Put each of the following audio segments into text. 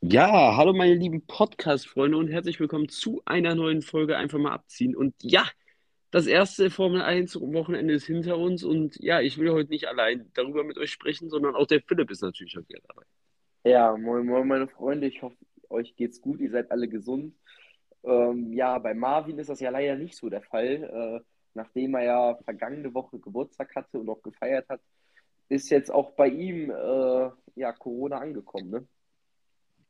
Ja, hallo meine lieben Podcast-Freunde und herzlich willkommen zu einer neuen Folge Einfach mal abziehen. Und ja, das erste Formel 1 Wochenende ist hinter uns und ja, ich will heute nicht allein darüber mit euch sprechen, sondern auch der Philipp ist natürlich heute wieder dabei. Ja, moin moin meine Freunde, ich hoffe, euch geht's gut, ihr seid alle gesund. Ähm, ja, bei Marvin ist das ja leider nicht so der Fall. Äh, nachdem er ja vergangene Woche Geburtstag hatte und auch gefeiert hat, ist jetzt auch bei ihm äh, ja Corona angekommen, ne?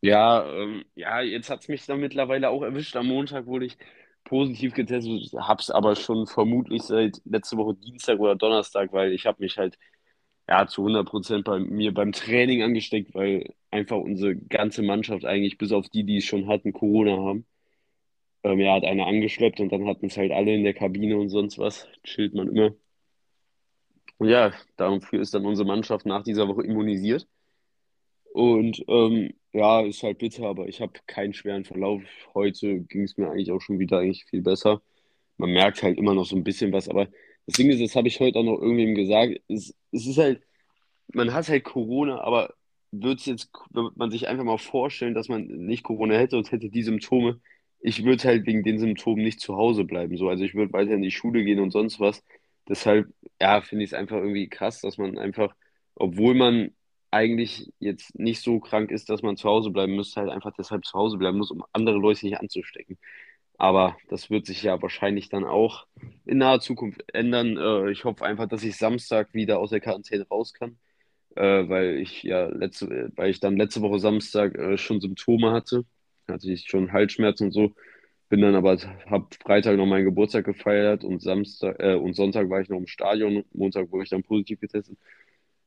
Ja, ähm, ja, jetzt hat es mich dann mittlerweile auch erwischt. Am Montag wurde ich positiv getestet, habe es aber schon vermutlich seit letzte Woche Dienstag oder Donnerstag, weil ich habe mich halt ja zu 100 Prozent bei mir beim Training angesteckt, weil einfach unsere ganze Mannschaft eigentlich, bis auf die, die es schon hatten, Corona haben. Ähm, ja, hat einer angeschleppt und dann hatten es halt alle in der Kabine und sonst was. Chillt man immer. Und ja, dafür ist dann unsere Mannschaft nach dieser Woche immunisiert. Und ähm, ja, ist halt bitter, aber ich habe keinen schweren Verlauf. Heute ging es mir eigentlich auch schon wieder eigentlich viel besser. Man merkt halt immer noch so ein bisschen was, aber das Ding ist, das habe ich heute auch noch irgendwem gesagt, es, es ist halt, man hat halt Corona, aber würde jetzt, wenn man sich einfach mal vorstellen, dass man nicht Corona hätte und hätte die Symptome, ich würde halt wegen den Symptomen nicht zu Hause bleiben. So. Also ich würde weiter in die Schule gehen und sonst was. Deshalb, ja, finde ich es einfach irgendwie krass, dass man einfach, obwohl man eigentlich jetzt nicht so krank ist, dass man zu Hause bleiben müsste, halt einfach deshalb zu Hause bleiben muss, um andere Leute nicht anzustecken. Aber das wird sich ja wahrscheinlich dann auch in naher Zukunft ändern. Äh, ich hoffe einfach, dass ich Samstag wieder aus der Quarantäne raus kann, äh, weil ich ja letzte, weil ich dann letzte Woche Samstag äh, schon Symptome hatte. Hatte ich schon Halsschmerzen und so. Bin dann aber, habe Freitag noch meinen Geburtstag gefeiert und Samstag äh, und Sonntag war ich noch im Stadion. Montag wurde ich dann positiv getestet.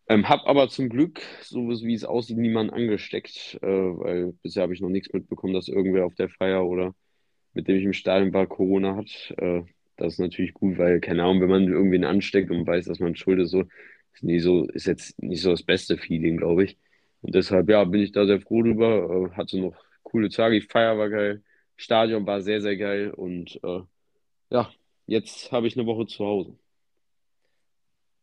Ähm, hab aber zum Glück, so wie es aussieht, niemanden angesteckt, äh, weil bisher habe ich noch nichts mitbekommen, dass irgendwer auf der Feier oder mit dem ich im Stadion war, Corona hat. Äh, das ist natürlich gut, weil, keine Ahnung, wenn man irgendwen ansteckt und weiß, dass man schuld ist, so, ist, nie so, ist jetzt nicht so das beste Feeling, glaube ich. Und deshalb, ja, bin ich da sehr froh drüber. Äh, hatte noch coole Tage, die Feier war geil, Stadion war sehr, sehr geil und äh, ja, jetzt habe ich eine Woche zu Hause.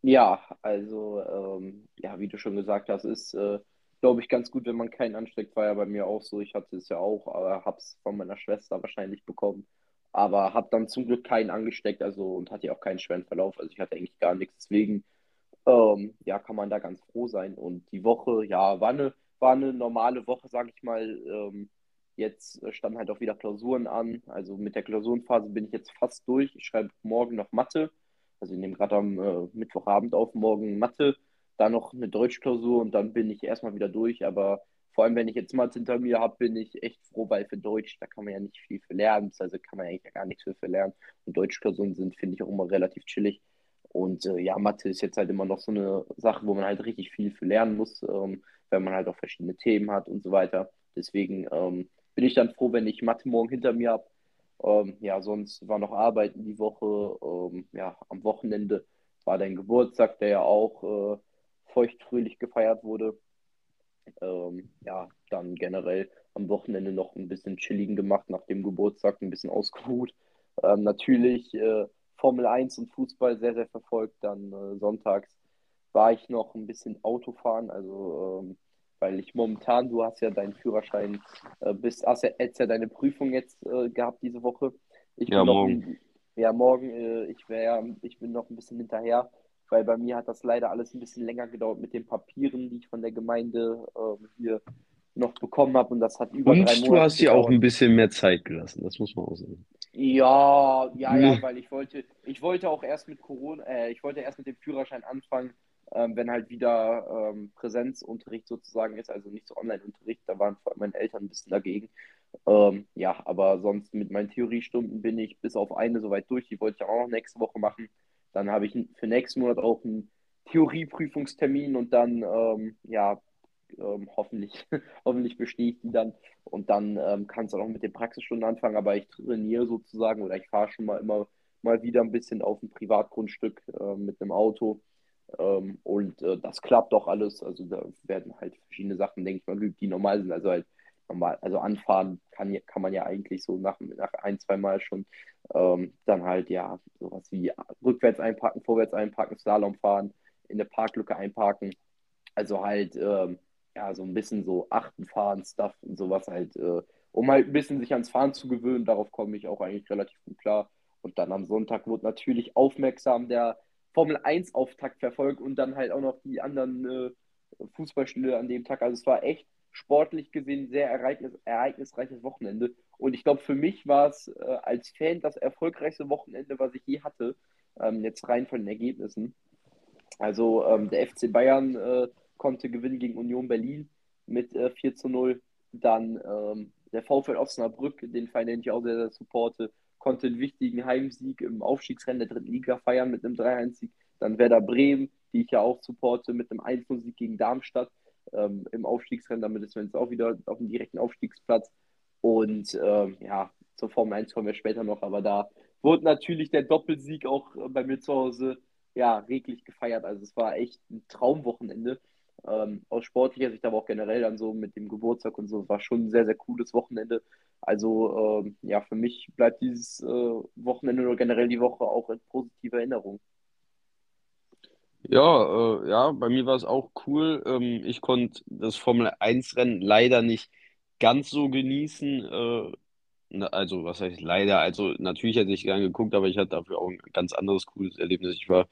Ja, also, ähm, ja, wie du schon gesagt hast, ist, äh, glaube ich, ganz gut, wenn man keinen ansteckt. War ja bei mir auch so. Ich hatte es ja auch, aber habe es von meiner Schwester wahrscheinlich bekommen. Aber habe dann zum Glück keinen angesteckt, also und hatte ja auch keinen schweren Verlauf. Also ich hatte eigentlich gar nichts. Deswegen, ähm, ja, kann man da ganz froh sein. Und die Woche, ja, war eine, war eine normale Woche, sage ich mal. Ähm, jetzt standen halt auch wieder Klausuren an. Also mit der Klausurenphase bin ich jetzt fast durch. Ich schreibe morgen noch Mathe. Also ich nehme gerade am äh, Mittwochabend auf, morgen Mathe dann noch eine Deutschklausur und dann bin ich erstmal wieder durch. Aber vor allem, wenn ich jetzt Mathe hinter mir habe, bin ich echt froh, weil für Deutsch, da kann man ja nicht viel für lernen, also kann man ja gar nichts für, für lernen. Und Deutschklausuren sind, finde ich, auch immer relativ chillig. Und äh, ja, Mathe ist jetzt halt immer noch so eine Sache, wo man halt richtig viel für lernen muss, ähm, wenn man halt auch verschiedene Themen hat und so weiter. Deswegen ähm, bin ich dann froh, wenn ich Mathe morgen hinter mir habe. Ähm, ja, sonst war noch Arbeiten die Woche. Ähm, ja, am Wochenende war dein Geburtstag, der ja auch äh, feuchtfröhlich gefeiert wurde. Ähm, ja, dann generell am Wochenende noch ein bisschen chilligen gemacht, nach dem Geburtstag ein bisschen ausgeruht. Ähm, natürlich äh, Formel 1 und Fußball sehr, sehr verfolgt. Dann äh, sonntags war ich noch ein bisschen Autofahren, also ähm, weil ich momentan, du hast ja deinen Führerschein, äh, bist, hast ja jetzt ja deine Prüfung jetzt äh, gehabt diese Woche. Ich ja, morgen. Noch, ja, morgen, äh, ich wäre, ich bin noch ein bisschen hinterher weil bei mir hat das leider alles ein bisschen länger gedauert mit den Papieren, die ich von der Gemeinde äh, hier noch bekommen habe und das hat über und drei Monate du hast dir auch ein bisschen mehr Zeit gelassen, das muss man auch sagen. Ja, ja, ja, weil ich wollte, ich wollte auch erst mit Corona, äh, ich wollte erst mit dem Führerschein anfangen, ähm, wenn halt wieder ähm, Präsenzunterricht sozusagen ist, also nicht so Online-Unterricht, da waren vor allem meine Eltern ein bisschen dagegen. Ähm, ja, aber sonst mit meinen Theoriestunden bin ich bis auf eine soweit durch, die wollte ich auch noch nächste Woche machen. Dann habe ich für nächsten Monat auch einen Theorieprüfungstermin und dann, ähm, ja, ähm, hoffentlich, hoffentlich bestehe ich die dann. Und dann ähm, kannst du auch mit den Praxisstunden anfangen, aber ich trainiere sozusagen oder ich fahre schon mal immer mal wieder ein bisschen auf ein Privatgrundstück äh, mit einem Auto. Ähm, und äh, das klappt doch alles. Also da werden halt verschiedene Sachen, denke ich mal, geübt, die normal sind. Also halt normal, also anfahren kann, kann man ja eigentlich so nach, nach ein, zwei Mal schon. Ähm, dann halt ja sowas wie rückwärts einpacken, vorwärts einpacken, Slalom fahren, in der Parklücke einparken. Also halt ähm, ja so ein bisschen so Achten fahren, Stuff und sowas halt, äh, um halt ein bisschen sich ans Fahren zu gewöhnen. Darauf komme ich auch eigentlich relativ gut klar. Und dann am Sonntag wird natürlich aufmerksam der Formel 1 Auftakt verfolgt und dann halt auch noch die anderen äh, Fußballspiele an dem Tag. Also es war echt sportlich gesehen sehr ereignis ereignisreiches Wochenende. Und ich glaube, für mich war es äh, als Fan das erfolgreichste Wochenende, was ich je hatte. Ähm, jetzt rein von den Ergebnissen. Also ähm, der FC Bayern äh, konnte gewinnen gegen Union Berlin mit äh, 4 zu 0. Dann ähm, der VfL Osnabrück, den Verein, den ich auch sehr, sehr supporte, konnte einen wichtigen Heimsieg im Aufstiegsrennen der dritten Liga feiern mit einem 3-1-Sieg. Dann Werder Bremen, die ich ja auch supporte, mit einem 1-sieg gegen Darmstadt ähm, im Aufstiegsrennen. Damit ist man jetzt auch wieder auf dem direkten Aufstiegsplatz. Und ähm, ja, zur Formel 1 kommen wir später noch, aber da wurde natürlich der Doppelsieg auch äh, bei mir zu Hause ja, reglich gefeiert. Also es war echt ein Traumwochenende. Ähm, aus sportlicher Sicht, aber auch generell dann so mit dem Geburtstag und so. War schon ein sehr, sehr cooles Wochenende. Also ähm, ja, für mich bleibt dieses äh, Wochenende oder generell die Woche auch in positiver Erinnerung. Ja, äh, ja, bei mir war es auch cool. Ähm, ich konnte das Formel 1-Rennen leider nicht ganz so genießen. Äh, na, also, was heißt leider? Also, natürlich hätte ich gern geguckt, aber ich hatte dafür auch ein ganz anderes cooles Erlebnis. Ich war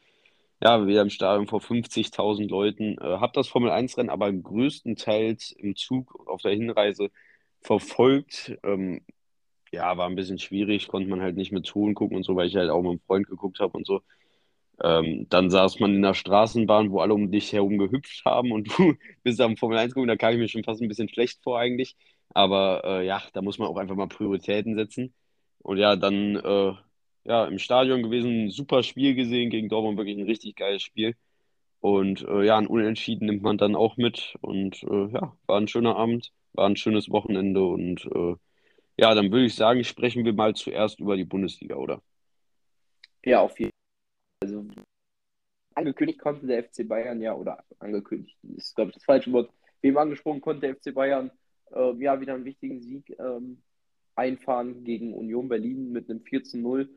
ja wieder im Stadion vor 50.000 Leuten, äh, habe das Formel 1-Rennen aber größtenteils im Zug auf der Hinreise verfolgt. Ähm, ja, war ein bisschen schwierig, konnte man halt nicht mit Ton gucken und so, weil ich halt auch mit einem Freund geguckt habe und so. Ähm, dann saß man in der Straßenbahn, wo alle um dich herum gehüpft haben und du bist am Formel 1 gucken, da kam ich mir schon fast ein bisschen schlecht vor eigentlich. Aber äh, ja, da muss man auch einfach mal Prioritäten setzen. Und ja, dann äh, ja, im Stadion gewesen, super Spiel gesehen gegen Dortmund, wirklich ein richtig geiles Spiel. Und äh, ja, ein Unentschieden nimmt man dann auch mit. Und äh, ja, war ein schöner Abend, war ein schönes Wochenende. Und äh, ja, dann würde ich sagen, sprechen wir mal zuerst über die Bundesliga, oder? Ja, auf jeden Fall. Also angekündigt konnte der FC Bayern ja, oder angekündigt ist, glaube ich, das falsche Wort. Wem angesprochen konnte der FC Bayern äh, ja wieder einen wichtigen Sieg ähm, einfahren gegen Union Berlin mit einem 4 zu 0.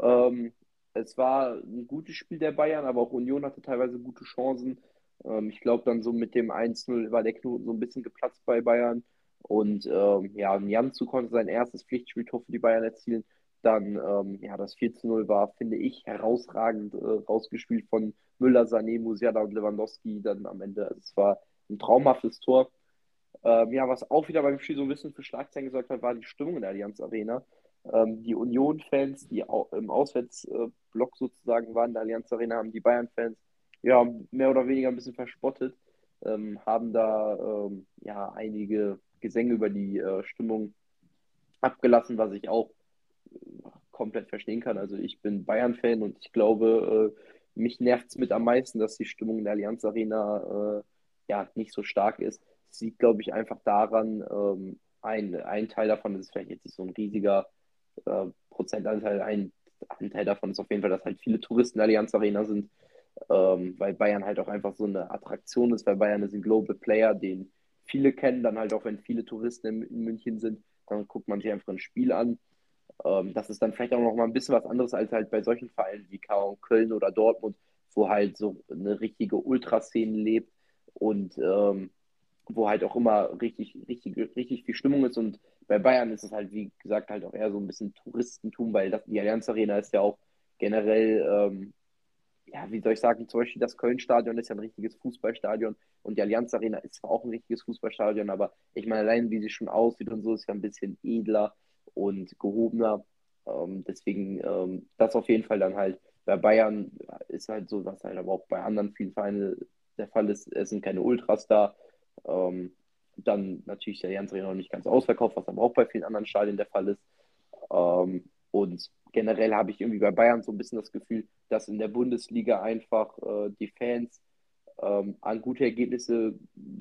Ähm, es war ein gutes Spiel der Bayern, aber auch Union hatte teilweise gute Chancen. Ähm, ich glaube, dann so mit dem 1-0 war der Knoten so ein bisschen geplatzt bei Bayern. Und ähm, ja, Janzu konnte sein erstes Pflichtspieltor für die Bayern erzielen. Dann, ähm, ja, das 4 zu 0 war, finde ich, herausragend äh, rausgespielt von Müller, Sané, Musiala und Lewandowski dann am Ende. Also es war ein traumhaftes Tor. Ähm, ja, was auch wieder beim Spiel so ein bisschen für Schlagzeilen gesorgt hat, war die Stimmung in der Allianz Arena. Ähm, die Union-Fans, die au im Auswärtsblock sozusagen waren in der Allianz Arena, haben die Bayern-Fans ja mehr oder weniger ein bisschen verspottet, ähm, haben da ähm, ja einige Gesänge über die äh, Stimmung abgelassen, was ich auch komplett verstehen kann. Also ich bin Bayern-Fan und ich glaube, äh, mich nervt es mit am meisten, dass die Stimmung in der Allianz Arena äh, ja nicht so stark ist. Das liegt, glaube ich, einfach daran, ähm, ein, ein Teil davon ist vielleicht jetzt nicht so ein riesiger äh, Prozentanteil, ein Anteil davon ist auf jeden Fall, dass halt viele Touristen in der Allianz Arena sind, ähm, weil Bayern halt auch einfach so eine Attraktion ist, weil Bayern ist ein Global Player, den viele kennen, dann halt auch, wenn viele Touristen in, in München sind, dann guckt man sich einfach ein Spiel an ähm, das ist dann vielleicht auch noch mal ein bisschen was anderes als halt bei solchen Vereinen wie K Köln oder Dortmund, wo halt so eine richtige Ultraszene lebt und ähm, wo halt auch immer richtig, richtig, richtig viel Stimmung ist. Und bei Bayern ist es halt, wie gesagt, halt auch eher so ein bisschen Touristentum, weil das, die Allianz Arena ist ja auch generell, ähm, ja, wie soll ich sagen, zum Beispiel das Köln-Stadion ist ja ein richtiges Fußballstadion und die Allianz Arena ist zwar auch ein richtiges Fußballstadion, aber ich meine, allein wie sie schon aussieht und so, ist ja ein bisschen edler und gehobener. Ähm, deswegen ähm, das auf jeden Fall dann halt bei Bayern ist halt so, was halt aber auch bei anderen vielen Vereinen der Fall ist, es sind keine Ultras da. Ähm, dann natürlich der Jans noch nicht ganz ausverkauft, was aber auch bei vielen anderen Stadien der Fall ist. Ähm, und generell habe ich irgendwie bei Bayern so ein bisschen das Gefühl, dass in der Bundesliga einfach äh, die Fans ähm, an gute Ergebnisse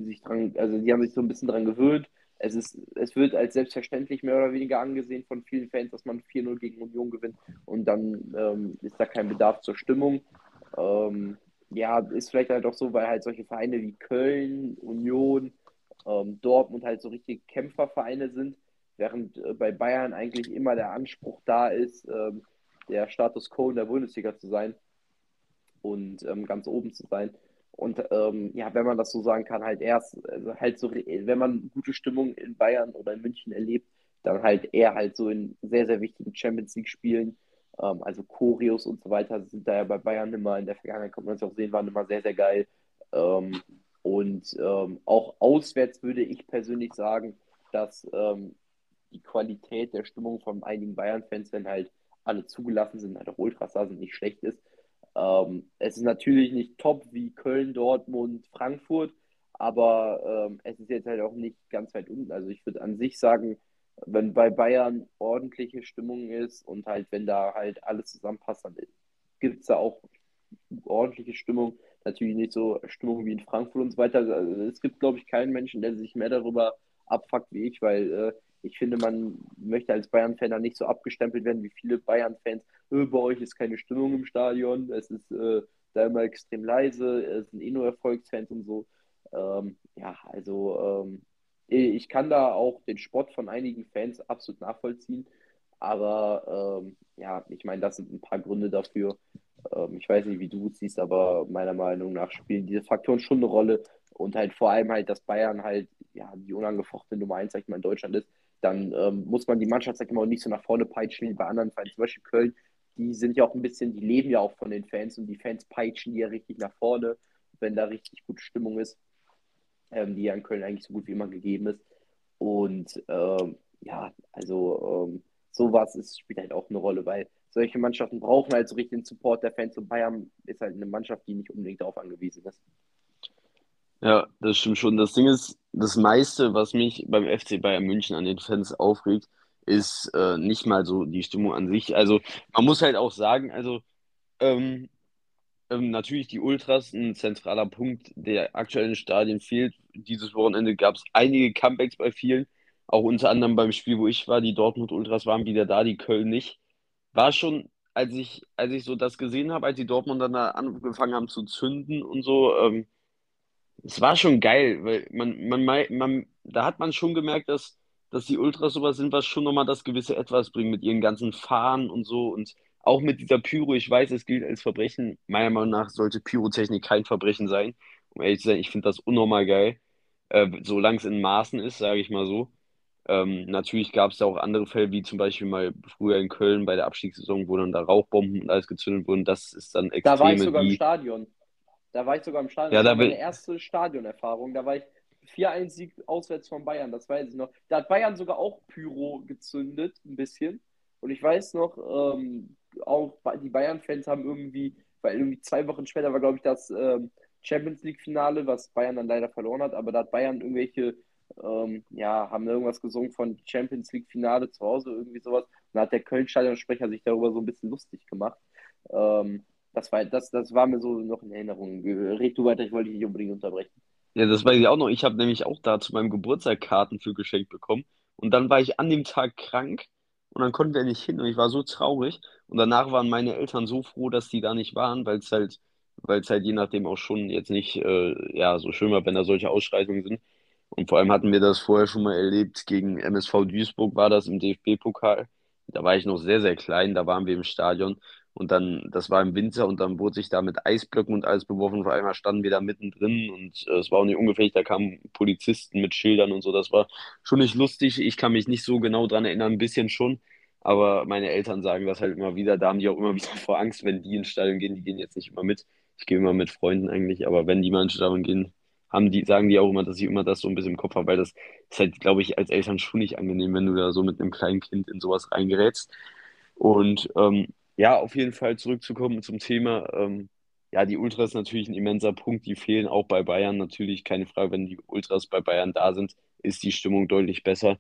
sich dran, also die haben sich so ein bisschen dran gewöhnt es, ist, es wird als selbstverständlich mehr oder weniger angesehen von vielen Fans, dass man 4-0 gegen Union gewinnt und dann ähm, ist da kein Bedarf zur Stimmung. Ähm, ja, ist vielleicht halt auch so, weil halt solche Vereine wie Köln, Union ähm, Dortmund halt so richtige Kämpfervereine sind, während äh, bei Bayern eigentlich immer der Anspruch da ist, ähm, der Status quo in der Bundesliga zu sein und ähm, ganz oben zu sein. Und ähm, ja, wenn man das so sagen kann, halt erst, also halt so, wenn man gute Stimmung in Bayern oder in München erlebt, dann halt eher halt so in sehr, sehr wichtigen Champions League-Spielen. Also Choreos und so weiter sind da ja bei Bayern immer, in der Vergangenheit kann man das auch sehen, waren immer sehr, sehr geil. Und auch auswärts würde ich persönlich sagen, dass ähm, die Qualität der Stimmung von einigen Bayern-Fans, wenn halt alle zugelassen sind, halt auch Ultras da sind, nicht schlecht ist. Ähm, es ist natürlich nicht top wie Köln, Dortmund, Frankfurt, aber ähm, es ist jetzt halt auch nicht ganz weit unten. Also ich würde an sich sagen, wenn bei Bayern ordentliche Stimmung ist und halt, wenn da halt alles zusammenpasst, dann gibt es da auch ordentliche Stimmung. Natürlich nicht so Stimmung wie in Frankfurt und so weiter. Also es gibt, glaube ich, keinen Menschen, der sich mehr darüber abfuckt wie ich, weil äh, ich finde, man möchte als Bayern-Fan dann nicht so abgestempelt werden wie viele Bayern-Fans. Äh, bei euch ist keine Stimmung im Stadion, es ist äh, da immer extrem leise, es sind eh nur Erfolgsfans und so. Ähm, ja, also ähm, ich kann da auch den Sport von einigen Fans absolut nachvollziehen. Aber ähm, ja, ich meine, das sind ein paar Gründe dafür. Ähm, ich weiß nicht, wie du es siehst, aber meiner Meinung nach spielen diese Faktoren schon eine Rolle. Und halt vor allem halt, dass Bayern halt ja, die unangefochtene Nummer 1, sag ich mal, in Deutschland ist dann ähm, muss man die Mannschaft, sag ich mal, nicht so nach vorne peitschen wie bei anderen Vereinen. Zum Beispiel Köln, die sind ja auch ein bisschen, die leben ja auch von den Fans und die Fans peitschen die ja richtig nach vorne, wenn da richtig gute Stimmung ist, ähm, die ja in Köln eigentlich so gut wie immer gegeben ist. Und ähm, ja, also ähm, sowas ist, spielt halt auch eine Rolle, weil solche Mannschaften brauchen halt so richtig den Support der Fans und Bayern ist halt eine Mannschaft, die nicht unbedingt darauf angewiesen ist. Ja, das stimmt schon. Das Ding ist, das meiste, was mich beim FC Bayern München an den Fans aufregt, ist äh, nicht mal so die Stimmung an sich. Also man muss halt auch sagen, also ähm, ähm, natürlich die Ultras, ein zentraler Punkt der aktuellen Stadien fehlt. Dieses Wochenende gab es einige Comebacks bei vielen, auch unter anderem beim Spiel, wo ich war. Die Dortmund Ultras waren wieder da, die Köln nicht. War schon, als ich, als ich so das gesehen habe, als die Dortmund dann da angefangen haben zu zünden und so, ähm, es war schon geil, weil man, man, man, da hat man schon gemerkt, dass, dass die Ultras sowas sind, was schon nochmal das gewisse Etwas bringen mit ihren ganzen Fahnen und so und auch mit dieser Pyro. Ich weiß, es gilt als Verbrechen. Meiner Meinung nach sollte Pyrotechnik kein Verbrechen sein. Um ehrlich zu sein, ich finde das unnormal geil, äh, solange es in Maßen ist, sage ich mal so. Ähm, natürlich gab es da auch andere Fälle, wie zum Beispiel mal früher in Köln bei der Abstiegssaison, wo dann da Rauchbomben und alles gezündet wurden. Das ist dann extrem. Da war ich sogar die, im Stadion. Da war ich sogar im Stadion. Ja, das war meine erste Stadionerfahrung. Da war ich 4-1-Sieg auswärts von Bayern, das weiß ich noch. Da hat Bayern sogar auch Pyro gezündet, ein bisschen. Und ich weiß noch, ähm, auch die Bayern-Fans haben irgendwie, weil irgendwie zwei Wochen später war, glaube ich, das ähm, Champions League-Finale, was Bayern dann leider verloren hat, aber da hat Bayern irgendwelche, ähm, ja, haben irgendwas gesungen von Champions League-Finale zu Hause, irgendwie sowas. Und da hat der Köln-Stadionsprecher sich darüber so ein bisschen lustig gemacht. Ähm, das war, das, das war mir so noch in Erinnerung. Red du weiter, ich wollte dich nicht unbedingt unterbrechen. Ja, das weiß ich auch noch. Ich habe nämlich auch da zu meinem Geburtstag Karten für geschenkt bekommen. Und dann war ich an dem Tag krank und dann konnten wir nicht hin und ich war so traurig. Und danach waren meine Eltern so froh, dass die da nicht waren, weil es halt, weil es halt je nachdem auch schon jetzt nicht äh, ja, so schön war, wenn da solche Ausschreitungen sind. Und vor allem hatten wir das vorher schon mal erlebt. Gegen MSV Duisburg war das im DFB-Pokal. Da war ich noch sehr, sehr klein, da waren wir im Stadion. Und dann, das war im Winter und dann wurde sich da mit Eisblöcken und alles beworfen. Auf einmal standen wir da mittendrin und äh, es war auch nicht ungefährlich. Da kamen Polizisten mit Schildern und so. Das war schon nicht lustig. Ich kann mich nicht so genau dran erinnern, ein bisschen schon. Aber meine Eltern sagen das halt immer wieder. Da haben die auch immer wieder vor Angst, wenn die ins Stadion gehen. Die gehen jetzt nicht immer mit. Ich gehe immer mit Freunden eigentlich. Aber wenn die mal ins Stadion gehen, haben die, sagen die auch immer, dass ich immer das so ein bisschen im Kopf habe, weil das ist halt, glaube ich, als Eltern schon nicht angenehm, wenn du da so mit einem kleinen Kind in sowas reingerätst. Und ähm, ja, auf jeden Fall zurückzukommen zum Thema. Ähm, ja, die Ultras natürlich ein immenser Punkt. Die fehlen auch bei Bayern natürlich. Keine Frage, wenn die Ultras bei Bayern da sind, ist die Stimmung deutlich besser.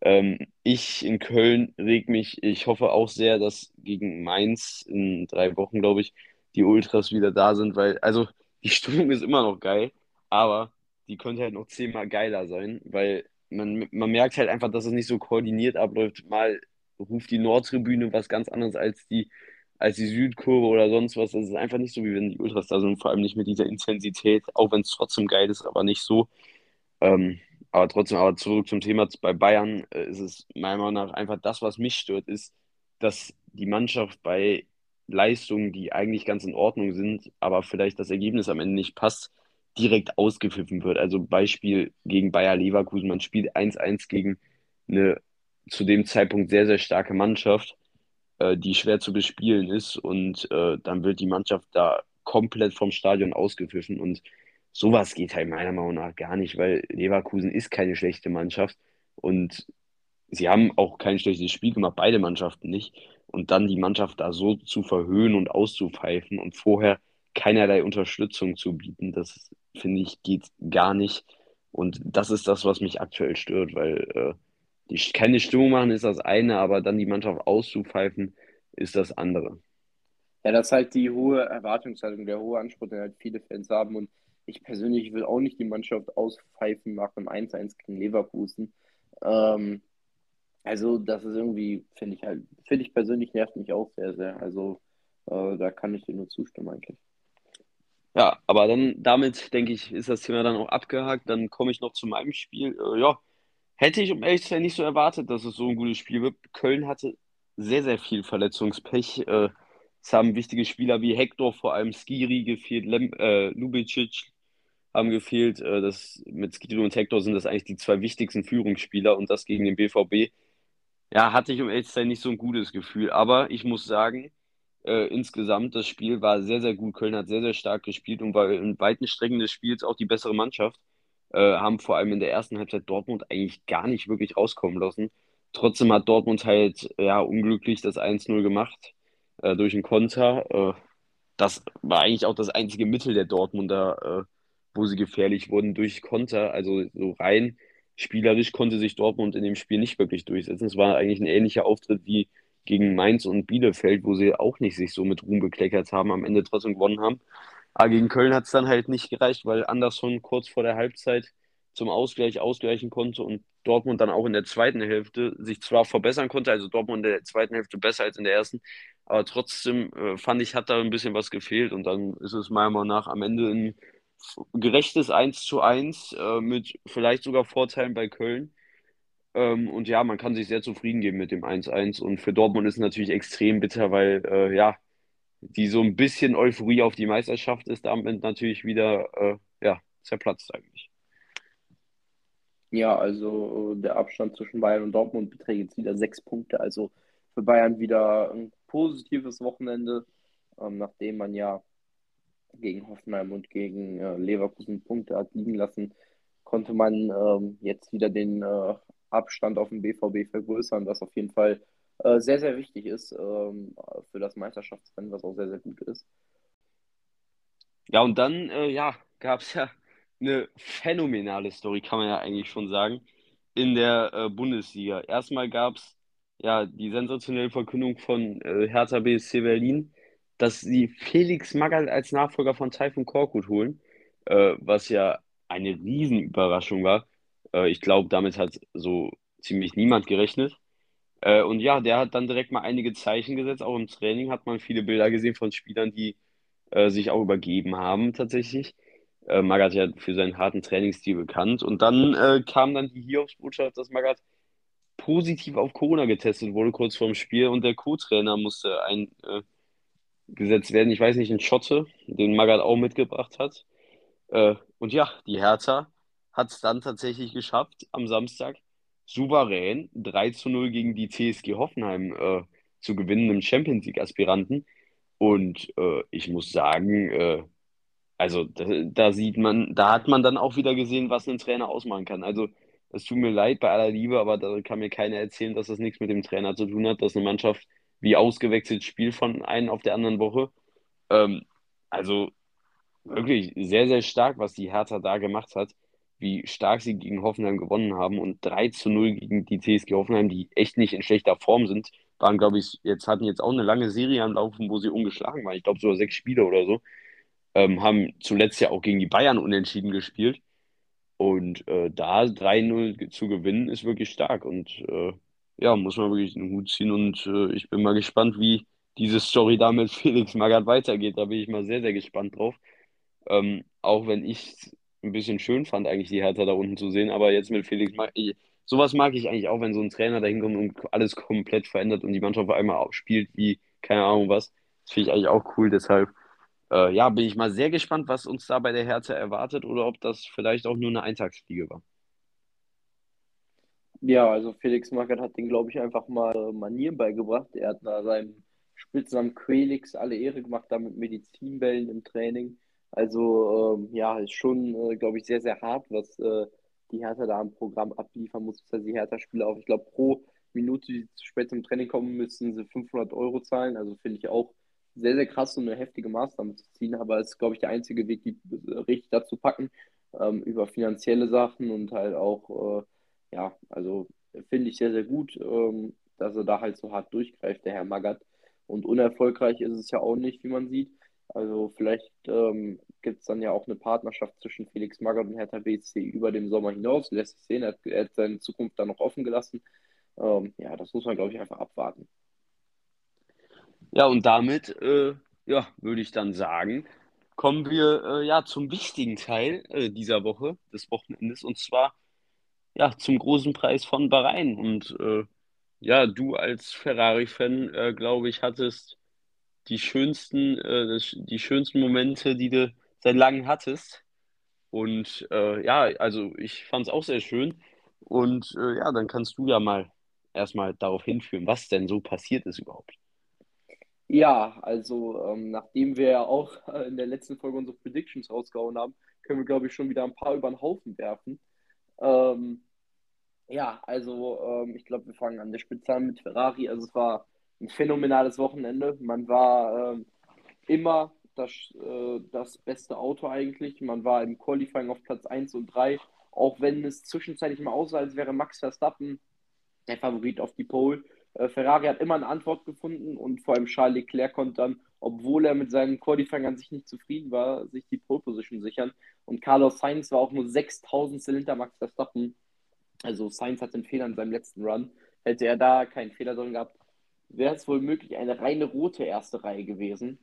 Ähm, ich in Köln reg mich, ich hoffe auch sehr, dass gegen Mainz in drei Wochen, glaube ich, die Ultras wieder da sind, weil, also die Stimmung ist immer noch geil, aber die könnte halt noch zehnmal geiler sein, weil man, man merkt halt einfach, dass es nicht so koordiniert abläuft. Mal ruft die Nordtribüne was ganz anderes als die, als die Südkurve oder sonst was. Das ist einfach nicht so, wie wenn die Ultras da sind, vor allem nicht mit dieser Intensität, auch wenn es trotzdem geil ist, aber nicht so. Ähm, aber trotzdem, aber zurück zum Thema bei Bayern äh, ist es meiner Meinung nach einfach das, was mich stört, ist, dass die Mannschaft bei Leistungen, die eigentlich ganz in Ordnung sind, aber vielleicht das Ergebnis am Ende nicht passt, direkt ausgepfiffen wird. Also Beispiel gegen Bayer Leverkusen, man spielt 1-1 gegen eine zu dem Zeitpunkt sehr, sehr starke Mannschaft, äh, die schwer zu bespielen ist und äh, dann wird die Mannschaft da komplett vom Stadion ausgepfiffen und sowas geht halt meiner Meinung nach gar nicht, weil Leverkusen ist keine schlechte Mannschaft und sie haben auch kein schlechtes Spiel gemacht, beide Mannschaften nicht. Und dann die Mannschaft da so zu verhöhnen und auszupfeifen und vorher keinerlei Unterstützung zu bieten, das finde ich geht gar nicht. Und das ist das, was mich aktuell stört, weil äh, die keine Stimmung machen ist das eine, aber dann die Mannschaft auszupfeifen ist das andere. Ja, das ist halt die hohe Erwartungshaltung, der hohe Anspruch, den halt viele Fans haben. Und ich persönlich will auch nicht die Mannschaft auspfeifen nach einem 1-1 gegen Leverkusen. Ähm, also, das ist irgendwie, finde ich halt, finde ich persönlich nervt mich auch sehr, sehr. Also, äh, da kann ich dir nur zustimmen eigentlich. Ja, aber dann damit, denke ich, ist das Thema dann auch abgehakt. Dann komme ich noch zu meinem Spiel. Äh, ja, hätte ich um ehrlich zu sein nicht so erwartet, dass es so ein gutes Spiel wird. Köln hatte sehr, sehr viel Verletzungspech. Äh, es haben wichtige Spieler wie Hector, vor allem Skiri gefehlt, Lem äh, Lubicic haben gefehlt. Äh, das, mit Skiri und Hector sind das eigentlich die zwei wichtigsten Führungsspieler und das gegen den BVB ja, hatte ich um ehrlich zu sein nicht so ein gutes Gefühl. Aber ich muss sagen, äh, insgesamt das Spiel war sehr, sehr gut. Köln hat sehr, sehr stark gespielt und war in weiten Strecken des Spiels auch die bessere Mannschaft. Äh, haben vor allem in der ersten Halbzeit Dortmund eigentlich gar nicht wirklich rauskommen lassen. Trotzdem hat Dortmund halt ja unglücklich das 1-0 gemacht äh, durch einen Konter. Äh, das war eigentlich auch das einzige Mittel der Dortmunder, äh, wo sie gefährlich wurden durch Konter. Also so rein spielerisch konnte sich Dortmund in dem Spiel nicht wirklich durchsetzen. Es war eigentlich ein ähnlicher Auftritt wie gegen Mainz und Bielefeld, wo sie auch nicht sich so mit Ruhm bekleckert haben, am Ende trotzdem gewonnen haben. Aber gegen Köln hat es dann halt nicht gereicht, weil Anderson kurz vor der Halbzeit zum Ausgleich ausgleichen konnte und Dortmund dann auch in der zweiten Hälfte sich zwar verbessern konnte, also Dortmund in der zweiten Hälfte besser als in der ersten, aber trotzdem äh, fand ich, hat da ein bisschen was gefehlt und dann ist es meiner Meinung nach am Ende ein gerechtes 1 zu 1 äh, mit vielleicht sogar Vorteilen bei Köln. Ähm, und ja, man kann sich sehr zufrieden geben mit dem 1-1. Und für Dortmund ist es natürlich extrem bitter, weil äh, ja, die so ein bisschen Euphorie auf die Meisterschaft ist damit natürlich wieder äh, ja, zerplatzt eigentlich. Ja, also der Abstand zwischen Bayern und Dortmund beträgt jetzt wieder sechs Punkte. Also für Bayern wieder ein positives Wochenende, ähm, nachdem man ja gegen Hoffenheim und gegen äh, Leverkusen Punkte hat liegen lassen, konnte man ähm, jetzt wieder den äh, Abstand auf den BVB vergrößern, was auf jeden Fall äh, sehr, sehr wichtig ist ähm, für das Meisterschaftsrennen, was auch sehr, sehr gut ist. Ja, und dann äh, ja, gab es ja eine phänomenale Story, kann man ja eigentlich schon sagen, in der äh, Bundesliga. Erstmal gab es ja die sensationelle Verkündung von äh, Hertha BSC Berlin, dass sie Felix Magath als Nachfolger von Taifun Korkut holen, äh, was ja eine Riesenüberraschung war. Ich glaube, damit hat so ziemlich niemand gerechnet. Äh, und ja, der hat dann direkt mal einige Zeichen gesetzt. Auch im Training hat man viele Bilder gesehen von Spielern, die äh, sich auch übergeben haben tatsächlich. Äh, Magath ja für seinen harten Trainingsstil bekannt. Und dann äh, kam dann die Hiobsbotschaft, dass Magath positiv auf Corona getestet wurde kurz vorm Spiel und der Co-Trainer musste ein äh, werden. Ich weiß nicht, ein Schotte, den Magath auch mitgebracht hat. Äh, und ja, die Hertha hat es dann tatsächlich geschafft, am Samstag souverän 3 zu 0 gegen die TSG Hoffenheim äh, zu gewinnen, im Champions League-Aspiranten. Und äh, ich muss sagen, äh, also da, da, sieht man, da hat man dann auch wieder gesehen, was ein Trainer ausmachen kann. Also es tut mir leid bei aller Liebe, aber da kann mir keiner erzählen, dass das nichts mit dem Trainer zu tun hat, dass eine Mannschaft wie ausgewechselt spielt von einem auf der anderen Woche. Ähm, also wirklich sehr, sehr stark, was die Hertha da gemacht hat, wie stark sie gegen Hoffenheim gewonnen haben und 3 zu 0 gegen die TSG Hoffenheim, die echt nicht in schlechter Form sind, waren, glaube ich, jetzt hatten jetzt auch eine lange Serie am Laufen, wo sie ungeschlagen waren. Ich glaube, sogar sechs Spiele oder so. Ähm, haben zuletzt ja auch gegen die Bayern unentschieden gespielt. Und äh, da 3-0 zu gewinnen, ist wirklich stark. Und äh, ja, muss man wirklich einen Hut ziehen und äh, ich bin mal gespannt, wie diese Story da mit Felix Magath weitergeht. Da bin ich mal sehr, sehr gespannt drauf. Ähm, auch wenn ich ein bisschen schön fand, eigentlich die Hertha da unten zu sehen. Aber jetzt mit Felix, mag ich, sowas mag ich eigentlich auch, wenn so ein Trainer da hinkommt und alles komplett verändert und die Mannschaft auf einmal spielt wie keine Ahnung was. Das finde ich eigentlich auch cool. Deshalb, äh, ja, bin ich mal sehr gespannt, was uns da bei der Hertha erwartet oder ob das vielleicht auch nur eine Eintagsfliege war. Ja, also Felix Magath hat den, glaube ich, einfach mal äh, Manieren beigebracht. Er hat da seinem Spitznamen Quelix alle Ehre gemacht, da mit Medizinbällen im Training. Also ähm, ja, ist schon, äh, glaube ich, sehr, sehr hart, was äh, die Hertha da am Programm abliefern muss. Also die Hertha-Spieler auch, ich glaube, pro Minute, die zu spät zum Training kommen, müssen sie 500 Euro zahlen. Also finde ich auch sehr, sehr krass, so eine heftige Maßnahme zu ziehen. Aber es ist, glaube ich, der einzige Weg, die äh, richtig dazu packen, ähm, über finanzielle Sachen und halt auch, äh, ja, also finde ich sehr, sehr gut, ähm, dass er da halt so hart durchgreift, der Herr Magath. Und unerfolgreich ist es ja auch nicht, wie man sieht. Also vielleicht ähm, gibt es dann ja auch eine Partnerschaft zwischen Felix Magath und Hertha BSC über den Sommer hinaus. Lässt sich sehen, er hat, er hat seine Zukunft dann noch offen gelassen. Ähm, ja, das muss man, glaube ich, einfach abwarten. Ja, und damit, äh, ja, würde ich dann sagen, kommen wir äh, ja zum wichtigen Teil äh, dieser Woche, des Wochenendes, und zwar ja zum großen Preis von Bahrain. Und äh, ja, du als Ferrari-Fan, äh, glaube ich, hattest die schönsten, äh, die schönsten Momente, die du seit langem hattest. Und äh, ja, also ich fand es auch sehr schön. Und äh, ja, dann kannst du ja mal erstmal darauf hinführen, was denn so passiert ist überhaupt. Ja, also ähm, nachdem wir ja auch äh, in der letzten Folge unsere Predictions rausgehauen haben, können wir, glaube ich, schon wieder ein paar über den Haufen werfen. Ähm, ja, also ähm, ich glaube, wir fangen an der Spitze an mit Ferrari. Also es war ein phänomenales Wochenende. Man war ähm, immer das, äh, das beste Auto eigentlich. Man war im Qualifying auf Platz 1 und 3, auch wenn es zwischenzeitlich mal aussah, als wäre Max Verstappen der Favorit auf die Pole. Äh, Ferrari hat immer eine Antwort gefunden und vor allem Charles Leclerc konnte dann, obwohl er mit seinem Qualifying an sich nicht zufrieden war, sich die Pole Position sichern. Und Carlos Sainz war auch nur 6000 Zylinder Max Verstappen. Also Sainz hat den Fehler in seinem letzten Run. Hätte er da keinen Fehler drin gehabt, wäre es wohl möglich eine reine rote erste Reihe gewesen.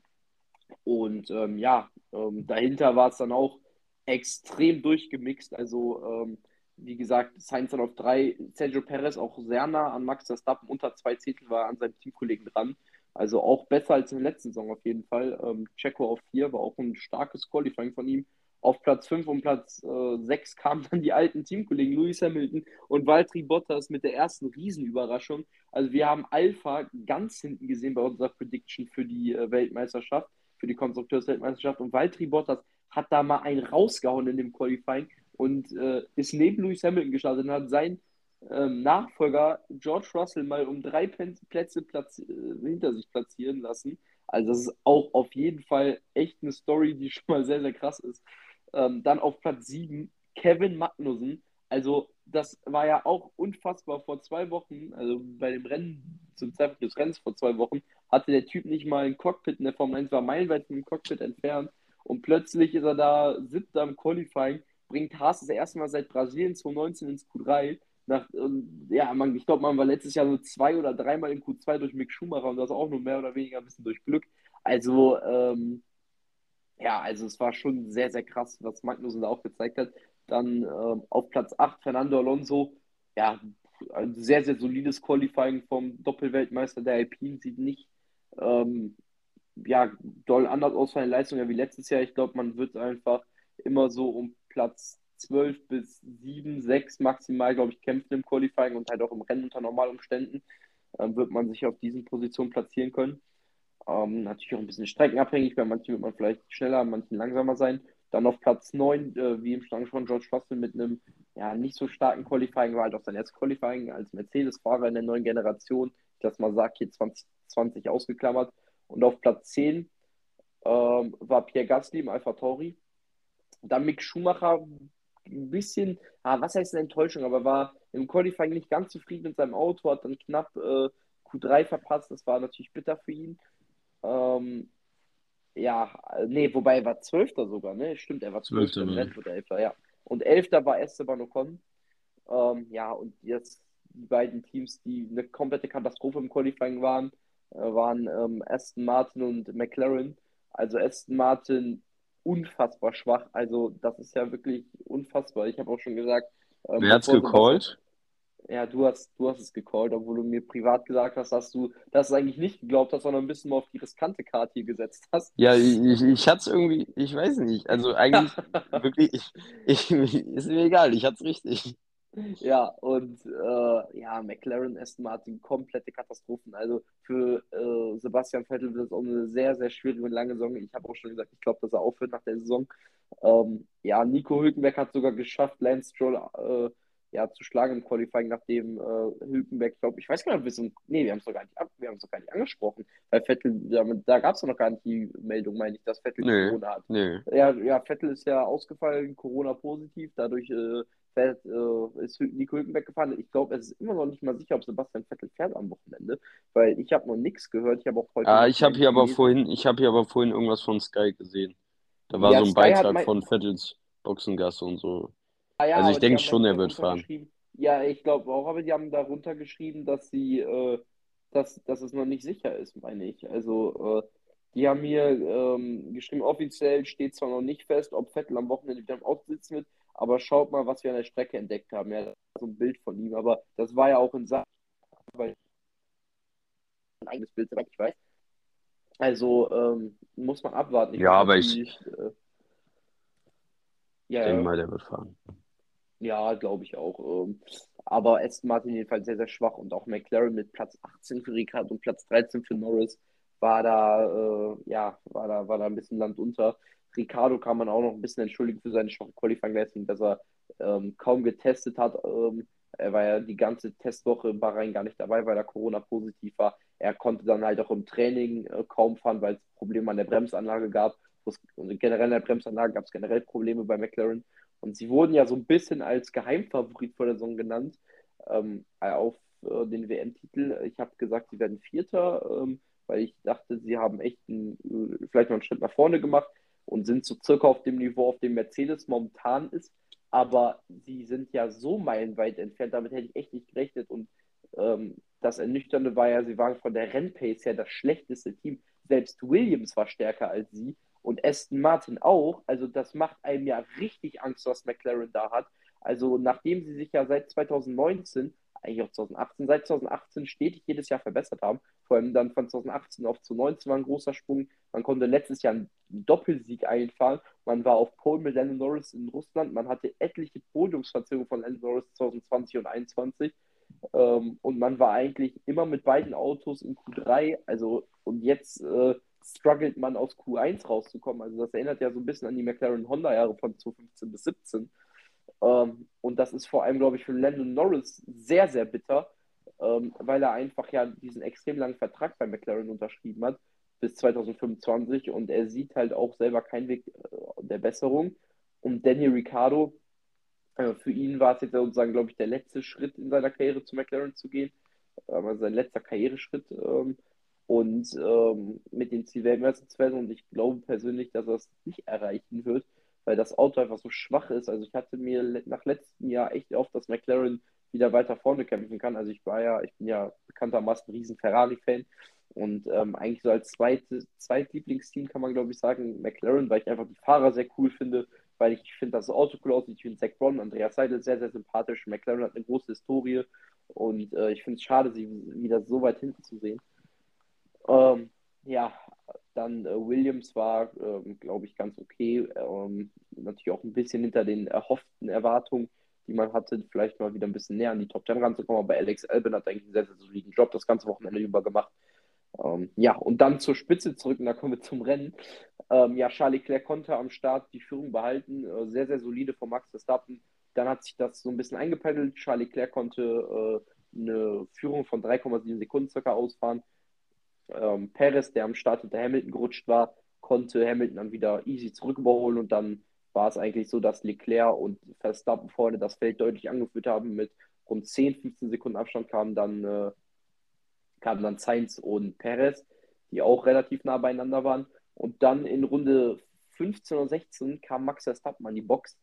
Und ähm, ja, ähm, dahinter war es dann auch extrem durchgemixt. Also, ähm, wie gesagt, Sainz dann auf drei, Sergio Perez auch sehr nah an Max Verstappen, unter zwei Zehntel war an seinem Teamkollegen dran. Also auch besser als in der letzten Saison auf jeden Fall. Ähm, Checo auf vier war auch ein starkes Qualifying von ihm. Auf Platz 5 und Platz äh, 6 kamen dann die alten Teamkollegen Lewis Hamilton und Valtteri Bottas mit der ersten Riesenüberraschung. Also wir haben Alpha ganz hinten gesehen bei unserer Prediction für die äh, Weltmeisterschaft, für die Konstrukteursweltmeisterschaft. Und Valtteri Bottas hat da mal einen rausgehauen in dem Qualifying und äh, ist neben Lewis Hamilton gestartet und hat seinen ähm, Nachfolger George Russell mal um drei Plätze Platz, äh, hinter sich platzieren lassen. Also das ist auch auf jeden Fall echt eine Story, die schon mal sehr, sehr krass ist. Ähm, dann auf Platz 7 Kevin Magnussen. Also, das war ja auch unfassbar vor zwei Wochen, also bei dem Rennen, zum Zeitpunkt des Rennens vor zwei Wochen, hatte der Typ nicht mal ein Cockpit in der Formel 1, war meilenweit vom Cockpit entfernt und plötzlich ist er da siebter im Qualifying, bringt Haas das erste Mal seit Brasilien 2019 ins Q3. Nach, ja, man, ich glaube, man war letztes Jahr so zwei oder dreimal in Q2 durch Mick Schumacher und das auch nur mehr oder weniger ein bisschen durch Glück. Also, ähm, ja, also es war schon sehr, sehr krass, was Magnussen da auch gezeigt hat. Dann äh, auf Platz 8 Fernando Alonso, ja, ein sehr, sehr solides Qualifying vom Doppelweltmeister der Alpine, sieht nicht ähm, ja, doll anders aus von den Leistungen wie letztes Jahr. Ich glaube, man wird einfach immer so um Platz 12 bis 7, 6 maximal, glaube ich, kämpfen im Qualifying und halt auch im Rennen unter Normalumständen äh, wird man sich auf diesen Positionen platzieren können. Ähm, natürlich auch ein bisschen streckenabhängig, bei manchen wird man vielleicht schneller, manchen langsamer sein. Dann auf Platz 9, äh, wie im Stand schon George Russell mit einem ja, nicht so starken Qualifying, war halt auch sein erstes Qualifying als Mercedes-Fahrer in der neuen Generation. Ich das mal sage, hier 2020 ausgeklammert. Und auf Platz 10 ähm, war Pierre Gasly im Alpha Tauri. Dann Mick Schumacher, ein bisschen, ah, was heißt eine Enttäuschung, aber war im Qualifying nicht ganz zufrieden mit seinem Auto, hat dann knapp äh, Q3 verpasst. Das war natürlich bitter für ihn. Ähm, ja, nee, wobei er war Zwölfter sogar, ne? Stimmt, er war Zwölfter im Rennen oder Elfter, ja. Und Elfter war Esteban Ocon. Ähm, ja, und jetzt die beiden Teams, die eine komplette Katastrophe im Qualifying waren, äh, waren ähm, Aston Martin und McLaren. Also Aston Martin unfassbar schwach. Also, das ist ja wirklich unfassbar. Ich habe auch schon gesagt, ähm, Wer hat's Sebastian gecallt? Ja, du hast, du hast es gecallt, obwohl du mir privat gesagt hast, dass du das eigentlich nicht geglaubt hast, sondern ein bisschen mal auf die riskante Karte hier gesetzt hast. Ja, ich, ich, ich hatte es irgendwie, ich weiß nicht. Also eigentlich wirklich, ich, ich, ist mir egal, ich hatte es richtig. Ja, und äh, ja, McLaren, Aston Martin, komplette Katastrophen. Also für äh, Sebastian Vettel wird es auch eine sehr, sehr schwierige und lange Saison. Ich habe auch schon gesagt, ich glaube, dass er aufhört nach der Saison. Ähm, ja, Nico Hülkenberg hat sogar geschafft, Lance Stroll äh, ja, zu schlagen im Qualifying, nachdem äh, Hülkenberg, ich glaube, ich weiß gar nicht, ob wir es, nee, wir haben es doch gar nicht ab, wir haben es doch gar nicht angesprochen, weil Vettel, da, da gab es noch gar nicht die Meldung, meine ich, dass Vettel Nö, Corona hat. nö. Ja, ja, Vettel ist ja ausgefallen, Corona-positiv, dadurch äh, fährt, äh, ist Nico Hülkenberg gefahren. Ich glaube, es ist immer noch nicht mal sicher, ob Sebastian Vettel fährt am Wochenende, weil ich habe noch nichts gehört, ich habe auch heute Ah, ich habe hier aber gelesen. vorhin, ich habe hier aber vorhin irgendwas von Sky gesehen. Da war Ja, so ein Sky Beitrag mein, von Vettels Boxengasse und so. Ah ja, Also ich denke schon, er wird fahren. Ja, ich glaube auch, aber die haben darunter geschrieben, dass sie, äh, dass, dass es noch nicht sicher ist, meine ich. Also, äh, die haben hier ähm, geschrieben, offiziell steht zwar noch nicht fest, ob Vettel am Wochenende wieder im Auto sitzen wird, aber schaut mal, was wir an der Strecke entdeckt haben. Ja, so ein Bild von ihm, aber das war ja auch in Sachen, weil ein eigenes Bild, soweit ich weiß. Also, ähm, muss man abwarten. Ich Ja, aber ich natürlich, äh, ja, denke ja. mal, der wird fahren. Ja, glaube ich auch. Ähm, aber Aston Martin jedenfalls sehr, sehr schwach und auch McLaren mit Platz 18 für Ricciardo und Platz 13 für Norris war da, äh, ja, war da, war da ein bisschen Land unter. Ricciardo kann man auch noch ein bisschen entschuldigen für seine schwache Qualifying-Leistung, dass er ähm, kaum getestet hat. Ähm, er war ja die ganze Testwoche in Bahrain gar nicht dabei, weil er Corona-positiv war. Er konnte dann halt auch im Training äh, kaum fahren, weil es Probleme an der Bremsanlage gab. Generell an der Bremsanlage gab es generell Probleme bei McLaren. Und sie wurden ja so ein bisschen als Geheimfavorit vor der Saison genannt ähm, auf äh, den WM-Titel. Ich habe gesagt, sie werden Vierter, ähm, weil ich dachte, sie haben echt einen, äh, vielleicht noch einen Schritt nach vorne gemacht und sind so circa auf dem Niveau, auf dem Mercedes momentan ist. Aber sie sind ja so meilenweit entfernt, damit hätte ich echt nicht gerechnet. Und ähm, das Ernüchternde war ja, sie waren von der Rennpace her das schlechteste Team. Selbst Williams war stärker als sie und Aston Martin auch. Also das macht einem ja richtig Angst, was McLaren da hat. Also nachdem sie sich ja seit 2019, eigentlich auch 2018, seit 2018 stetig jedes Jahr verbessert haben, vor allem dann von 2018 auf 2019 war ein großer Sprung. Man konnte letztes Jahr einen Doppelsieg einfahren. Man war auf Pole mit Lando Norris in Russland. Man hatte etliche Podiumsverzögerungen von Lando Norris 2020 und 2021. Ähm, und man war eigentlich immer mit beiden Autos in Q3. Also, und jetzt äh, struggelt man aus Q1 rauszukommen. Also, das erinnert ja so ein bisschen an die McLaren-Honda-Jahre von 2015 bis 2017. Ähm, und das ist vor allem, glaube ich, für Lando Norris sehr, sehr bitter, ähm, weil er einfach ja diesen extrem langen Vertrag bei McLaren unterschrieben hat bis 2025 und er sieht halt auch selber keinen Weg äh, der Besserung. Und Daniel Ricciardo, äh, für ihn war es jetzt sozusagen, glaube ich, der letzte Schritt in seiner Karriere zu McLaren zu gehen, also sein letzter Karriereschritt. Ähm, und ähm, mit dem Ziel Weltmeister. Und ich glaube persönlich, dass er es nicht erreichen wird, weil das Auto einfach so schwach ist. Also ich hatte mir nach letztem Jahr echt oft, dass McLaren wieder weiter vorne kämpfen kann. Also ich war ja, ich bin ja bekanntermaßen ein riesen Ferrari-Fan und ähm, eigentlich so als zweites, Zweitlieblingsteam kann man glaube ich sagen McLaren, weil ich einfach die Fahrer sehr cool finde, weil ich finde, dass das Auto cool aussieht. Ich finde Zach Brown, Andreas Seidel sehr, sehr sympathisch. McLaren hat eine große Historie und äh, ich finde es schade, sie wieder so weit hinten zu sehen. Ähm, ja, dann äh, Williams war, ähm, glaube ich, ganz okay. Ähm, natürlich auch ein bisschen hinter den erhofften Erwartungen, die man hatte, vielleicht mal wieder ein bisschen näher an die Top 10 ranzukommen. Aber Alex Albon hat eigentlich einen sehr, sehr soliden Job das ganze Wochenende über gemacht. Ähm, ja, und dann zur Spitze zurück, und da kommen wir zum Rennen. Ähm, ja, Charles Leclerc konnte am Start die Führung behalten, äh, sehr, sehr solide von Max Verstappen. Dann hat sich das so ein bisschen eingependelt. Charles Leclerc konnte äh, eine Führung von 3,7 Sekunden circa ausfahren. Ähm, Perez, der am Start hinter Hamilton gerutscht war, konnte Hamilton dann wieder easy zurück überholen und dann war es eigentlich so, dass Leclerc und Verstappen vorne das Feld deutlich angeführt haben. Mit rund 10, 15 Sekunden Abstand kamen dann, äh, kamen dann Sainz und Perez, die auch relativ nah beieinander waren. Und dann in Runde 15 oder 16 kam Max Verstappen an die Box.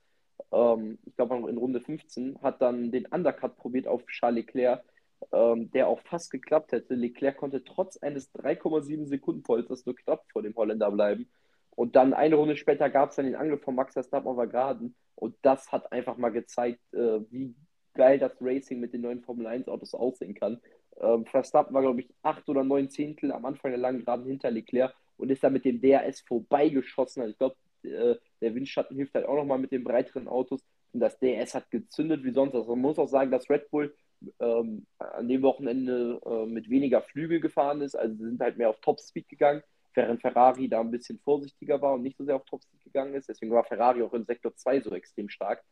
Ähm, ich glaube, in Runde 15 hat dann den Undercut probiert auf Charles Leclerc ähm, der auch fast geklappt hätte. Leclerc konnte trotz eines 3,7 Sekunden Polsters nur knapp vor dem Holländer bleiben. Und dann eine Runde später gab es dann den Angriff von Max Verstappen auf der Geraden. Und das hat einfach mal gezeigt, äh, wie geil das Racing mit den neuen Formel 1 Autos aussehen kann. Ähm, Verstappen war, glaube ich, acht oder neun Zehntel am Anfang der langen Geraden hinter Leclerc und ist dann mit dem DRS vorbeigeschossen. Also ich glaube, äh, der Windschatten hilft halt auch nochmal mit den breiteren Autos. Und das DRS hat gezündet wie sonst. Also man muss auch sagen, dass Red Bull ähm, an dem Wochenende äh, mit weniger Flügel gefahren ist. Also sie sind halt mehr auf Topspeed gegangen, während Ferrari da ein bisschen vorsichtiger war und nicht so sehr auf Topspeed gegangen ist. Deswegen war Ferrari auch im Sektor 2 so extrem stark.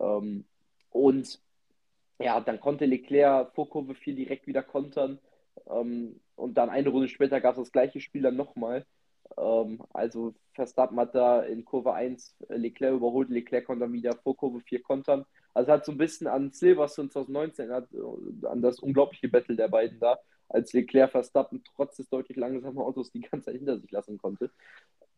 Ähm, und ja, dann konnte Leclerc vor Kurve 4 direkt wieder kontern. Ähm, und dann eine Runde später gab es das gleiche Spiel dann nochmal. Ähm, also Verstappen hat da in Kurve 1 Leclerc überholt, Leclerc konnte dann wieder vor Kurve 4 kontern. Also hat so ein bisschen an Silverstone 2019, hat, äh, an das unglaubliche Battle der beiden da, als Leclerc Verstappen trotz des deutlich langsamen Autos die ganze Zeit hinter sich lassen konnte.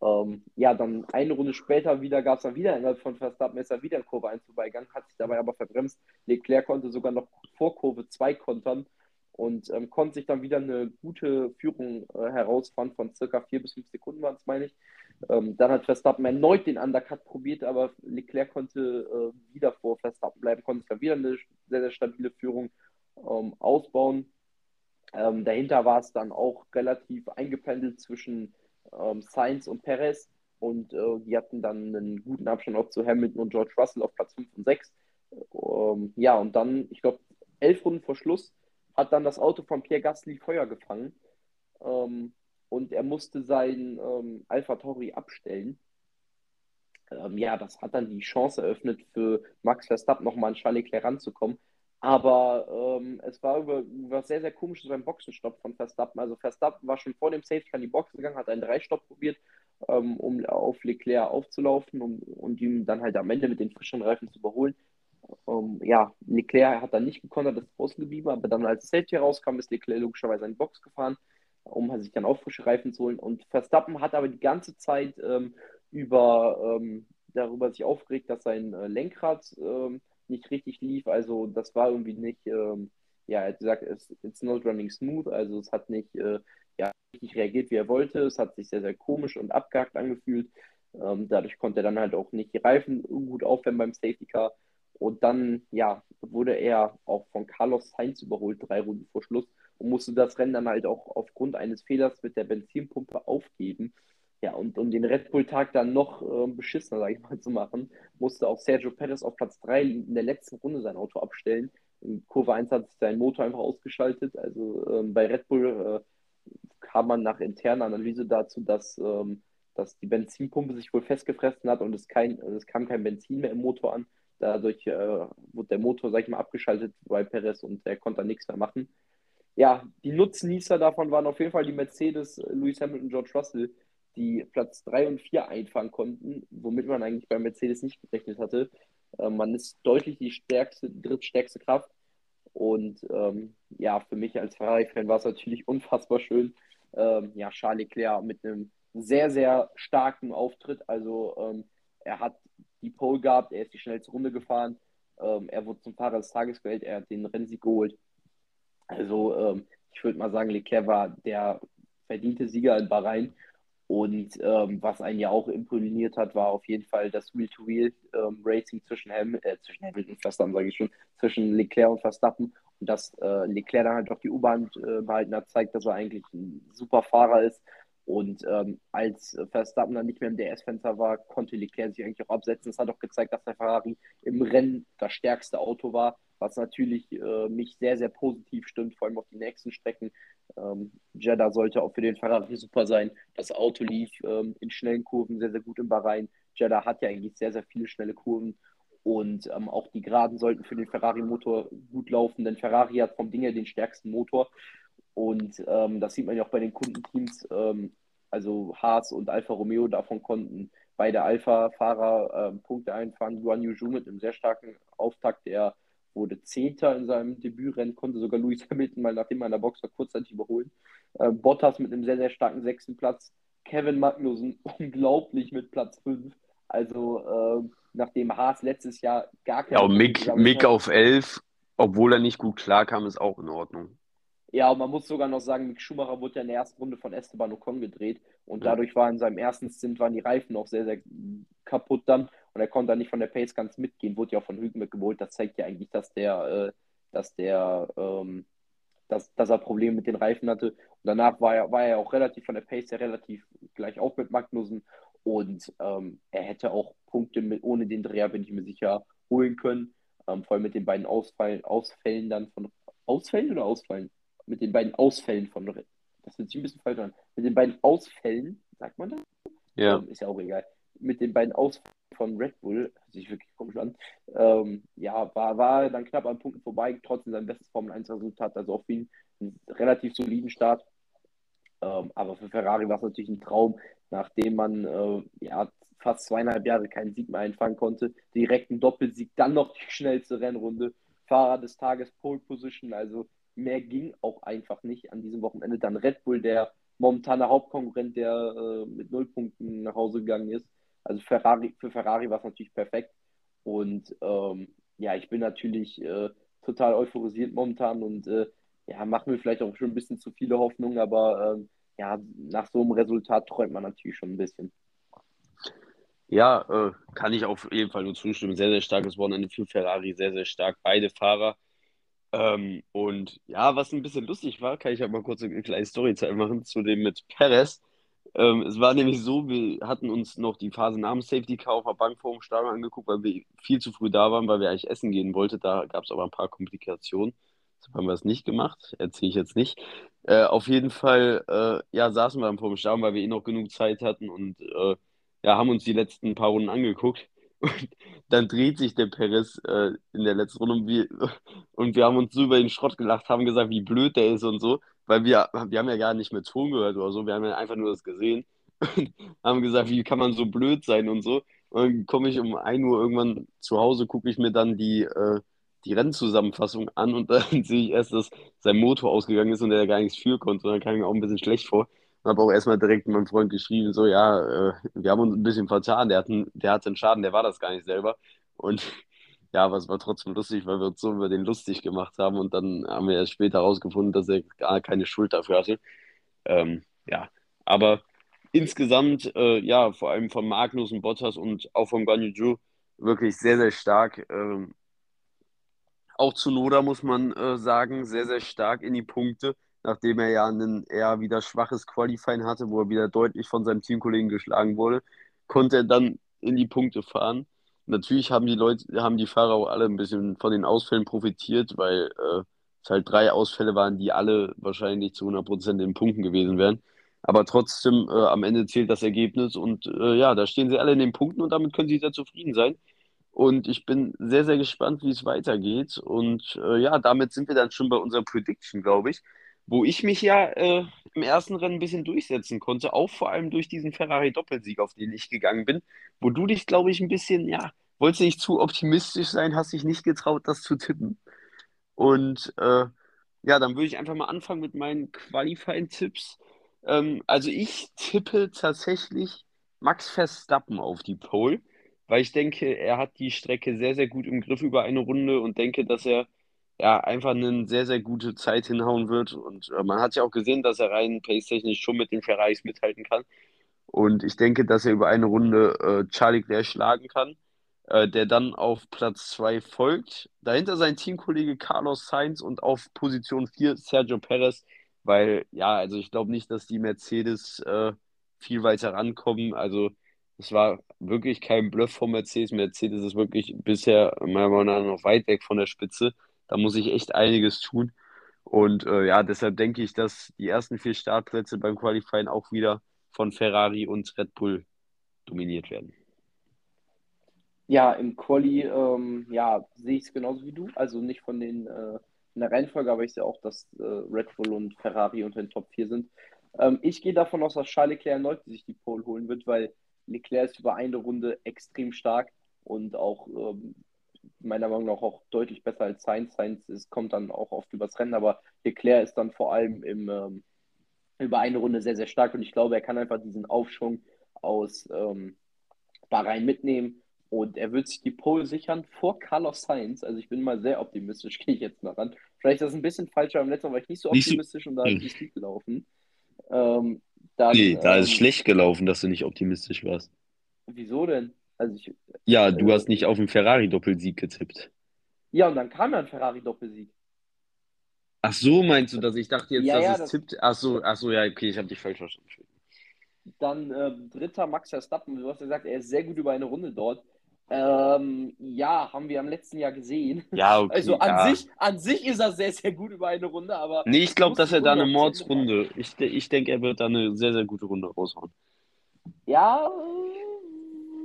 Ähm, ja, dann eine Runde später wieder gab es dann wieder innerhalb von Verstappen, ist er wieder in Kurve 1 vorbeigegangen, hat sich dabei aber verbremst. Leclerc konnte sogar noch vor Kurve 2 kontern und ähm, konnte sich dann wieder eine gute Führung äh, herausfahren von circa 4 bis 5 Sekunden, waren es, meine ich. Ähm, dann hat Verstappen erneut den Undercut probiert, aber Leclerc konnte äh, wieder vor Verstappen bleiben, konnte sich dann wieder eine sehr, sehr stabile Führung ähm, ausbauen. Ähm, dahinter war es dann auch relativ eingependelt zwischen ähm, Sainz und Perez und äh, die hatten dann einen guten Abstand auch zu Hamilton und George Russell auf Platz 5 und 6. Ähm, ja, und dann, ich glaube, elf Runden vor Schluss hat dann das Auto von Pierre Gasly Feuer gefangen ähm, und er musste sein ähm, Alpha Tauri abstellen. Ähm, ja, das hat dann die Chance eröffnet für Max Verstappen nochmal an Charles Leclerc ranzukommen. Aber ähm, es war über, was sehr, sehr komisches beim Boxenstopp von Verstappen. Also Verstappen war schon vor dem Safety an die Box gegangen, hat einen Dreistopp probiert, ähm, um auf Leclerc aufzulaufen um, und ihm dann halt am Ende mit den frischen Reifen zu überholen. Ähm, ja, Leclerc hat dann nicht gekontert, ist draußen geblieben, aber dann als Safety rauskam, ist Leclerc logischerweise in die Box gefahren, um sich dann auch frische Reifen zu holen. Und Verstappen hat aber die ganze Zeit ähm, über, ähm, darüber sich aufgeregt, dass sein äh, Lenkrad ähm, nicht richtig lief. Also das war irgendwie nicht, ähm, ja, er hat gesagt, it's, it's not running smooth, also es hat nicht äh, ja, richtig reagiert, wie er wollte. Es hat sich sehr, sehr komisch und abgehakt angefühlt. Ähm, dadurch konnte er dann halt auch nicht die Reifen gut aufwärmen beim Safety Car. Und dann, ja, wurde er auch von Carlos Sainz überholt, drei Runden vor Schluss, und musste das Rennen dann halt auch aufgrund eines Fehlers mit der Benzinpumpe aufgeben. Ja, und um den Red Bull-Tag dann noch äh, beschissener, sage ich mal, zu machen, musste auch Sergio Perez auf Platz 3 in der letzten Runde sein Auto abstellen. In Kurve 1 hat sich sein Motor einfach ausgeschaltet. Also ähm, bei Red Bull äh, kam man nach interner Analyse dazu, dass, ähm, dass die Benzinpumpe sich wohl festgefressen hat und es, kein, es kam kein Benzin mehr im Motor an. Dadurch äh, wurde der Motor, sag ich mal, abgeschaltet bei Perez und er konnte dann nichts mehr machen. Ja, die Nutznießer davon waren auf jeden Fall die Mercedes, Lewis Hamilton, George Russell, die Platz 3 und 4 einfahren konnten, womit man eigentlich bei Mercedes nicht gerechnet hatte. Äh, man ist deutlich die stärkste, drittstärkste Kraft. Und ähm, ja, für mich als Ferrari-Fan war es natürlich unfassbar schön. Ähm, ja, Charles Leclerc mit einem sehr, sehr starken Auftritt. Also ähm, er hat die Pole gehabt, er ist die schnellste Runde gefahren. Ähm, er wurde zum Fahrer des Tages gewählt, er hat den Rennsieg geholt. Also ähm, ich würde mal sagen, Leclerc war der verdiente Sieger in Bahrain. Und ähm, was einen ja auch imponiert hat, war auf jeden Fall das Wheel-to-Wheel-Racing ähm, zwischen, Ham äh, zwischen Hamilton und Verstappen, sage ich schon, zwischen Leclerc und Verstappen. Und dass äh, Leclerc dann halt auch die U-Bahn äh, behalten hat, zeigt, dass er eigentlich ein super Fahrer ist. Und ähm, als Verstappen dann nicht mehr im DS-Fenster war, konnte Leclerc sich eigentlich auch absetzen. Das hat auch gezeigt, dass der Ferrari im Rennen das stärkste Auto war, was natürlich äh, mich sehr, sehr positiv stimmt, vor allem auf die nächsten Strecken. Ähm, Jeddah sollte auch für den Ferrari super sein. Das Auto lief ähm, in schnellen Kurven sehr, sehr gut im Bahrain. Jeddah hat ja eigentlich sehr, sehr viele schnelle Kurven. Und ähm, auch die Geraden sollten für den Ferrari-Motor gut laufen, denn Ferrari hat vom Ding her den stärksten Motor. Und ähm, das sieht man ja auch bei den Kundenteams. Ähm, also Haas und Alfa Romeo, davon konnten beide Alpha-Fahrer äh, Punkte einfahren. Guan Yu mit einem sehr starken Auftakt, der wurde Zehnter in seinem Debütrennen, konnte sogar Lewis Hamilton mal nachdem er in der Box war kurzzeitig überholen. Äh, Bottas mit einem sehr, sehr starken sechsten Platz. Kevin Magnussen unglaublich mit Platz 5. Also äh, nachdem Haas letztes Jahr gar keine... Ja, und Mick, Mick auf 11, obwohl er nicht gut klarkam, ist auch in Ordnung. Ja, und man muss sogar noch sagen, Mick Schumacher wurde ja in der ersten Runde von Esteban Ocon gedreht und dadurch war in seinem ersten Stint waren die Reifen auch sehr, sehr kaputt dann und er konnte dann nicht von der Pace ganz mitgehen, wurde ja auch von Hülkenberg geholt. Das zeigt ja eigentlich, dass der, äh, dass der, ähm, dass, dass er Probleme mit den Reifen hatte. Und danach war er, war er auch relativ von der Pace her relativ gleich auf mit Magnussen und ähm, er hätte auch Punkte mit, ohne den Dreher, bin ich mir sicher, holen können. Ähm, vor allem mit den beiden Ausfallen, Ausfällen dann von Ausfällen oder Ausfallen? Mit den beiden Ausfällen von, das hört sich ein bisschen falsch an, mit den beiden Ausfällen, sagt man das? Ja. Ähm, ist ja auch egal. Mit den beiden Ausfällen von Red Bull, hört sich wirklich komisch an, ähm, ja, war, war dann knapp an Punkten vorbei, trotzdem sein bestes Formel 1 Resultat, also auch für ihn einen relativ soliden Start. Ähm, aber für Ferrari war es natürlich ein Traum, nachdem man äh, ja, fast zweieinhalb Jahre keinen Sieg mehr einfangen konnte. Direkt ein Doppelsieg, dann noch die schnellste Rennrunde. Fahrer des Tages, Pole Position, also mehr ging auch einfach nicht an diesem Wochenende. Dann Red Bull, der momentane Hauptkonkurrent, der äh, mit null Punkten nach Hause gegangen ist. Also Ferrari, für Ferrari war es natürlich perfekt. Und ähm, ja, ich bin natürlich äh, total euphorisiert momentan und äh, ja, machen wir vielleicht auch schon ein bisschen zu viele Hoffnungen, aber ähm, ja, nach so einem Resultat träumt man natürlich schon ein bisschen. Ja, äh, kann ich auf jeden Fall nur zustimmen. Sehr, sehr starkes Wochenende für Ferrari, sehr, sehr stark. Beide Fahrer ähm, und ja, was ein bisschen lustig war, kann ich halt mal kurz eine kleine Storyzeit machen zu dem mit Perez. Ähm, es war nämlich so, wir hatten uns noch die Phase dem Safety Car auf der Bank vor dem Stadion angeguckt, weil wir viel zu früh da waren, weil wir eigentlich essen gehen wollten. Da gab es aber ein paar Komplikationen. Deshalb haben wir es nicht gemacht. Erzähle ich jetzt nicht. Äh, auf jeden Fall, äh, ja, saßen wir dann vor dem Stadion, weil wir eh noch genug Zeit hatten und äh, ja, haben uns die letzten paar Runden angeguckt. Und dann dreht sich der Perez äh, in der letzten Runde und wir, und wir haben uns so über den Schrott gelacht, haben gesagt, wie blöd der ist und so, weil wir, wir haben ja gar nicht mehr Ton gehört oder so, wir haben ja einfach nur das gesehen und haben gesagt, wie kann man so blöd sein und so. Und dann komme ich um 1 Uhr irgendwann zu Hause, gucke ich mir dann die, äh, die Rennzusammenfassung an und dann sehe ich erst, dass sein Motor ausgegangen ist und er gar nichts für konnte. Und dann kam ich mir auch ein bisschen schlecht vor. Habe auch erstmal direkt meinem Freund geschrieben, so, ja, äh, wir haben uns ein bisschen vertan, der, hat einen, der hatte einen Schaden, der war das gar nicht selber. Und ja, aber es war trotzdem lustig, weil wir uns so über den lustig gemacht haben und dann haben wir erst später herausgefunden, dass er gar keine Schuld dafür hatte. Ähm, ja, aber insgesamt, äh, ja, vor allem von Magnus und Bottas und auch von Guanyu wirklich sehr, sehr stark. Ähm, auch zu Noda muss man äh, sagen, sehr, sehr stark in die Punkte nachdem er ja ein eher wieder schwaches Qualifying hatte, wo er wieder deutlich von seinem Teamkollegen geschlagen wurde, konnte er dann in die Punkte fahren. Natürlich haben die Leute, haben die Fahrer auch alle ein bisschen von den Ausfällen profitiert, weil äh, es halt drei Ausfälle waren, die alle wahrscheinlich zu 100% in den Punkten gewesen wären. Aber trotzdem, äh, am Ende zählt das Ergebnis und äh, ja, da stehen sie alle in den Punkten und damit können sie sehr zufrieden sein. Und ich bin sehr, sehr gespannt, wie es weitergeht. Und äh, ja, damit sind wir dann schon bei unserer Prediction, glaube ich wo ich mich ja äh, im ersten Rennen ein bisschen durchsetzen konnte, auch vor allem durch diesen Ferrari-Doppelsieg, auf den ich gegangen bin, wo du dich, glaube ich, ein bisschen, ja, wolltest nicht zu optimistisch sein, hast dich nicht getraut, das zu tippen. Und äh, ja, dann würde ich einfach mal anfangen mit meinen Qualifying-Tipps. Ähm, also ich tippe tatsächlich Max Verstappen auf die Pole, weil ich denke, er hat die Strecke sehr, sehr gut im Griff über eine Runde und denke, dass er ja, einfach eine sehr, sehr gute Zeit hinhauen wird. Und äh, man hat ja auch gesehen, dass er rein pace-technisch schon mit den Ferraris mithalten kann. Und ich denke, dass er über eine Runde äh, Charlie Leclerc schlagen kann, äh, der dann auf Platz 2 folgt. Dahinter sein Teamkollege Carlos Sainz und auf Position 4 Sergio Perez, weil ja, also ich glaube nicht, dass die Mercedes äh, viel weiter rankommen. Also es war wirklich kein Bluff von Mercedes. Mercedes ist wirklich bisher meiner Meinung nach noch weit weg von der Spitze. Da muss ich echt einiges tun. Und äh, ja, deshalb denke ich, dass die ersten vier Startplätze beim Qualifying auch wieder von Ferrari und Red Bull dominiert werden. Ja, im Quali ähm, ja, sehe ich es genauso wie du. Also nicht von den äh, in der Reihenfolge, aber ich sehe auch, dass äh, Red Bull und Ferrari unter den Top 4 sind. Ähm, ich gehe davon aus, dass Charles Leclerc erneut sich die Pole holen wird, weil Leclerc ist über eine Runde extrem stark und auch ähm, meiner Meinung nach auch deutlich besser als Sainz. Sainz ist, kommt dann auch oft übers Rennen, aber Leclerc ist dann vor allem im, ähm, über eine Runde sehr, sehr stark und ich glaube, er kann einfach diesen Aufschwung aus ähm, Bahrain mitnehmen Und er wird sich die Pole sichern vor Carlos Sainz. Also ich bin mal sehr optimistisch, gehe ich jetzt mal ran. Vielleicht ist das ein bisschen falsch, aber im letzten Mal war ich nicht so Nicht so- optimistisch und da Hm. ist es gut gelaufen. Ähm, dann, Nee, da ist es ähm, schlecht gelaufen, dass du nicht optimistisch warst. Wieso denn? Also ich, Ja, du Äh, hast nicht auf den Ferrari-Doppelsieg getippt. ja, und dann kam ja ein Ferrari-Doppelsieg. Ach so, meinst du das? Ich dachte jetzt, Ja, dass ja, es das- tippt. Ach so, ach so, ja, okay, ich habe dich falsch verstanden. Dann ähm, dritter Max Verstappen. Du hast ja gesagt, er ist sehr gut über eine Runde dort. Ähm, ja, haben wir am letzten Jahr gesehen. Ja, okay. Also an ja. sich, an sich ist er sehr, sehr gut über eine Runde, aber Nee, ich glaube, dass er da eine Mordsrunde. Ich, ich denke, er wird da eine sehr, sehr gute Runde raushauen. ja, äh,